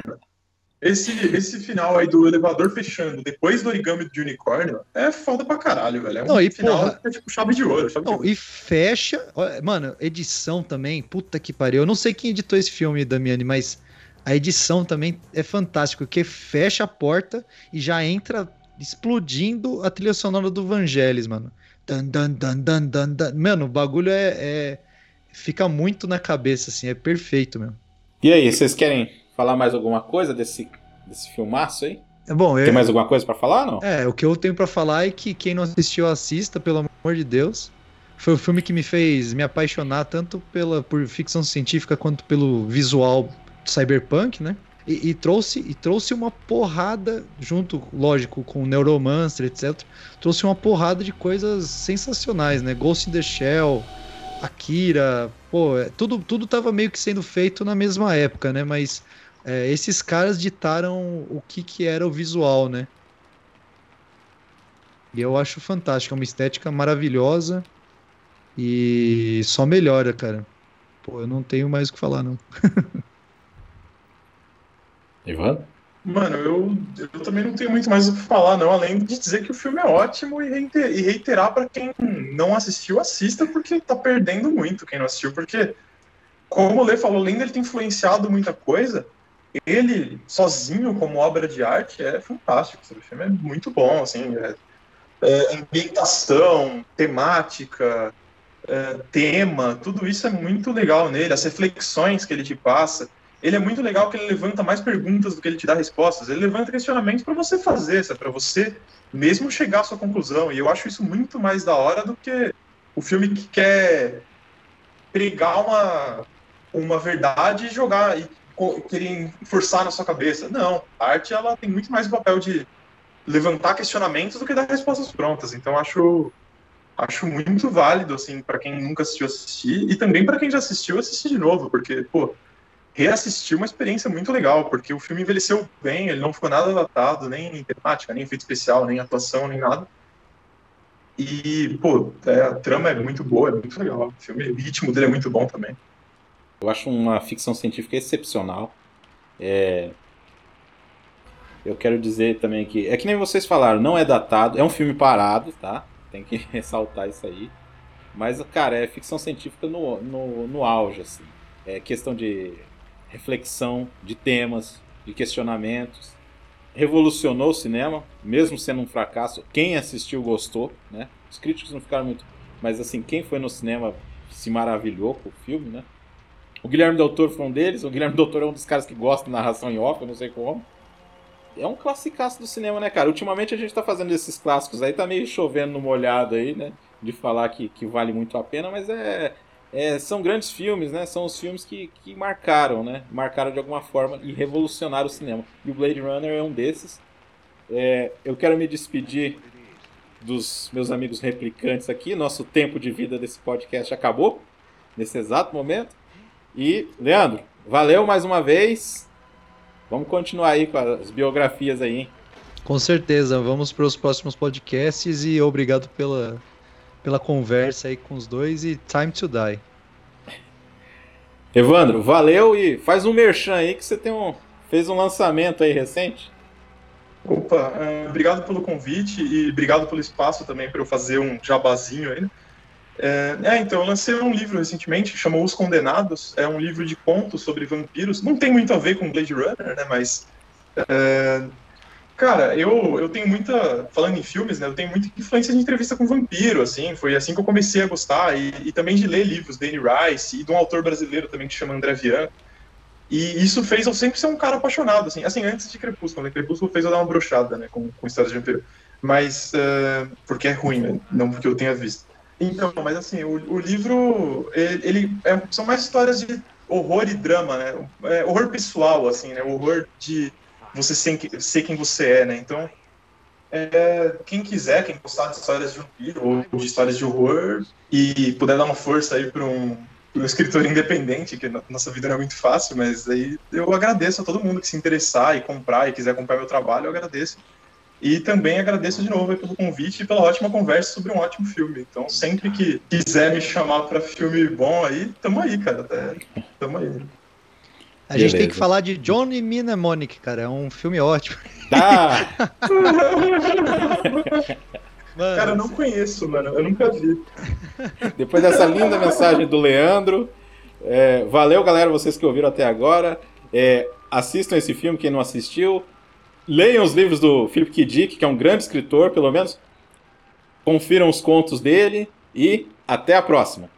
esse, esse final aí do elevador fechando, depois do origami de unicórnio, é foda pra caralho, velho. É um Não, e final porra- é tipo chave de ouro. Chave de Não, ouro. e fecha. Mano, edição também, puta que pariu. Eu não sei quem editou esse filme, Damiani, mas a edição também é fantástica, porque fecha a porta e já entra explodindo a trilha sonora do Vangelis, mano. Dan, dan, dan, dan, dan, dan. Mano, o bagulho é, é- Fica muito na cabeça, assim, é perfeito, meu. E aí, vocês querem falar mais alguma coisa desse, desse filmaço aí? É bom, Tem mais alguma coisa pra falar, não? é, o que eu tenho pra falar é que quem não assistiu, assista, pelo amor de Deus. Foi o filme que me fez me apaixonar tanto pela, por ficção científica quanto pelo visual cyberpunk, né? E, e trouxe, e trouxe uma porrada, junto, lógico, com o Neuromancer, etc. Trouxe uma porrada de coisas sensacionais, né? Ghost in the Shell, Akira, pô, é, tudo, tudo tava meio que sendo feito na mesma época, né? Mas é, esses caras ditaram o que, que era o visual, né? E eu acho fantástico, é uma estética maravilhosa e só melhora, cara. Pô, eu não tenho mais o que falar, não. Ivan? Mano, eu, eu também não tenho muito mais o que falar, não, além de dizer que o filme é ótimo e reiter- reiterar pra quem não assistiu, assista, porque tá perdendo muito quem não assistiu, porque, como o Lê falou, além dele ter influenciado muita coisa, ele, sozinho, como obra de arte, é fantástico. sabe? O filme é muito bom, assim, é- é ambientação, temática, é, tema, tudo isso é muito legal nele, as reflexões que ele te passa. Ele é muito legal que ele levanta mais perguntas do que ele te dá respostas. Ele levanta questionamentos para você fazer, para você mesmo chegar à sua conclusão. E eu acho isso muito mais da hora do que o filme que quer pregar uma, uma verdade e jogar e querer forçar na sua cabeça. Não, a arte ela tem muito mais o papel de levantar questionamentos do que dar respostas prontas. Então acho acho muito válido assim para quem nunca assistiu assistir e também para quem já assistiu assistir de novo, porque pô, reassistir uma experiência muito legal, porque o filme envelheceu bem, ele não ficou nada datado, nem em temática, nem efeito especial, nem atuação, nem nada. E, pô, é, a trama é muito boa, é muito legal. O filme, o ritmo dele é muito bom também. Eu acho uma ficção científica excepcional. É, Eu quero dizer também que. É que nem vocês falaram, não é datado, é um filme parado, tá? Tem que ressaltar isso aí. Mas, cara, é ficção científica no, no, no auge, assim. É questão de reflexão, de temas, de questionamentos. Revolucionou o cinema, mesmo sendo um fracasso. Quem assistiu gostou, né? Os críticos não ficaram muito. Mas, assim, quem foi no cinema se maravilhou com o filme, né? O Guilherme Del Toro foi um deles. O Guilherme Del Toro é um dos caras que gosta de narração em off, eu não sei como. É um classicaço do cinema, né, cara? Ultimamente a gente tá fazendo esses clássicos aí, tá meio chovendo no molhado aí, né? De falar que, que vale muito a pena, mas é, é, são grandes filmes, né? São os filmes que, que marcaram, né? Marcaram de alguma forma e revolucionaram o cinema. E o Blade Runner é um desses. É, eu quero me despedir dos meus amigos replicantes aqui. Nosso tempo de vida desse podcast acabou nesse exato momento. E, Leandro, valeu mais uma vez. Vamos continuar aí com as biografias aí, hein? Com certeza, vamos para os próximos podcasts e obrigado pela, pela conversa aí com os dois e time to die. Evandro, valeu e faz um merchan aí que você tem um, fez um lançamento aí recente. Opa, é, obrigado pelo convite e obrigado pelo espaço também para eu fazer um jabazinho aí. É, é, então, eu lancei um livro recentemente, chamou Os Condenados. É um livro de contos sobre vampiros. Não tem muito a ver com Blade Runner, né? Mas. é, cara, eu, eu tenho muita. Falando em filmes, né? Eu tenho muita influência de entrevista com vampiro, assim. Foi assim que eu comecei a gostar. E, e também de ler livros, Danny Rice, e de um autor brasileiro também que chama André Vian. E isso fez eu sempre ser um cara apaixonado, assim, assim antes de Crepúsculo, né? Crepúsculo fez eu dar uma brochada, né, com, com histórias de vampiro. Mas, é, porque é ruim, né? Não porque eu tenha visto. Então, mas assim, o, o livro, ele, ele é- são mais histórias de horror e drama, né? É, horror pessoal, assim, né? Horror de você ser, ser quem você é, né? Então, é, quem quiser, quem gostar de histórias de vampiro ou de histórias de horror e puder dar uma força aí para um, um escritor independente, que na nossa vida não é muito fácil, mas aí eu agradeço a todo mundo que se interessar e comprar e quiser acompanhar meu trabalho, eu agradeço. E também agradeço de novo pelo convite e pela ótima conversa sobre um ótimo filme. Então, sempre que quiser me chamar para filme bom aí, tamo aí, cara. Até, tamo aí. A gente tem Beleza. que falar de Johnny Mnemonic, cara. É um filme ótimo. Tá! Mano, Cara, eu não conheço, mano. Eu nunca vi. Depois dessa linda mensagem do Leandro. é, valeu, galera, vocês que ouviram até agora. É, assistam esse filme, quem não assistiu. Leiam os livros do Philip K. Dick, que é um grande escritor, pelo menos. Confiram os contos dele. E até a próxima.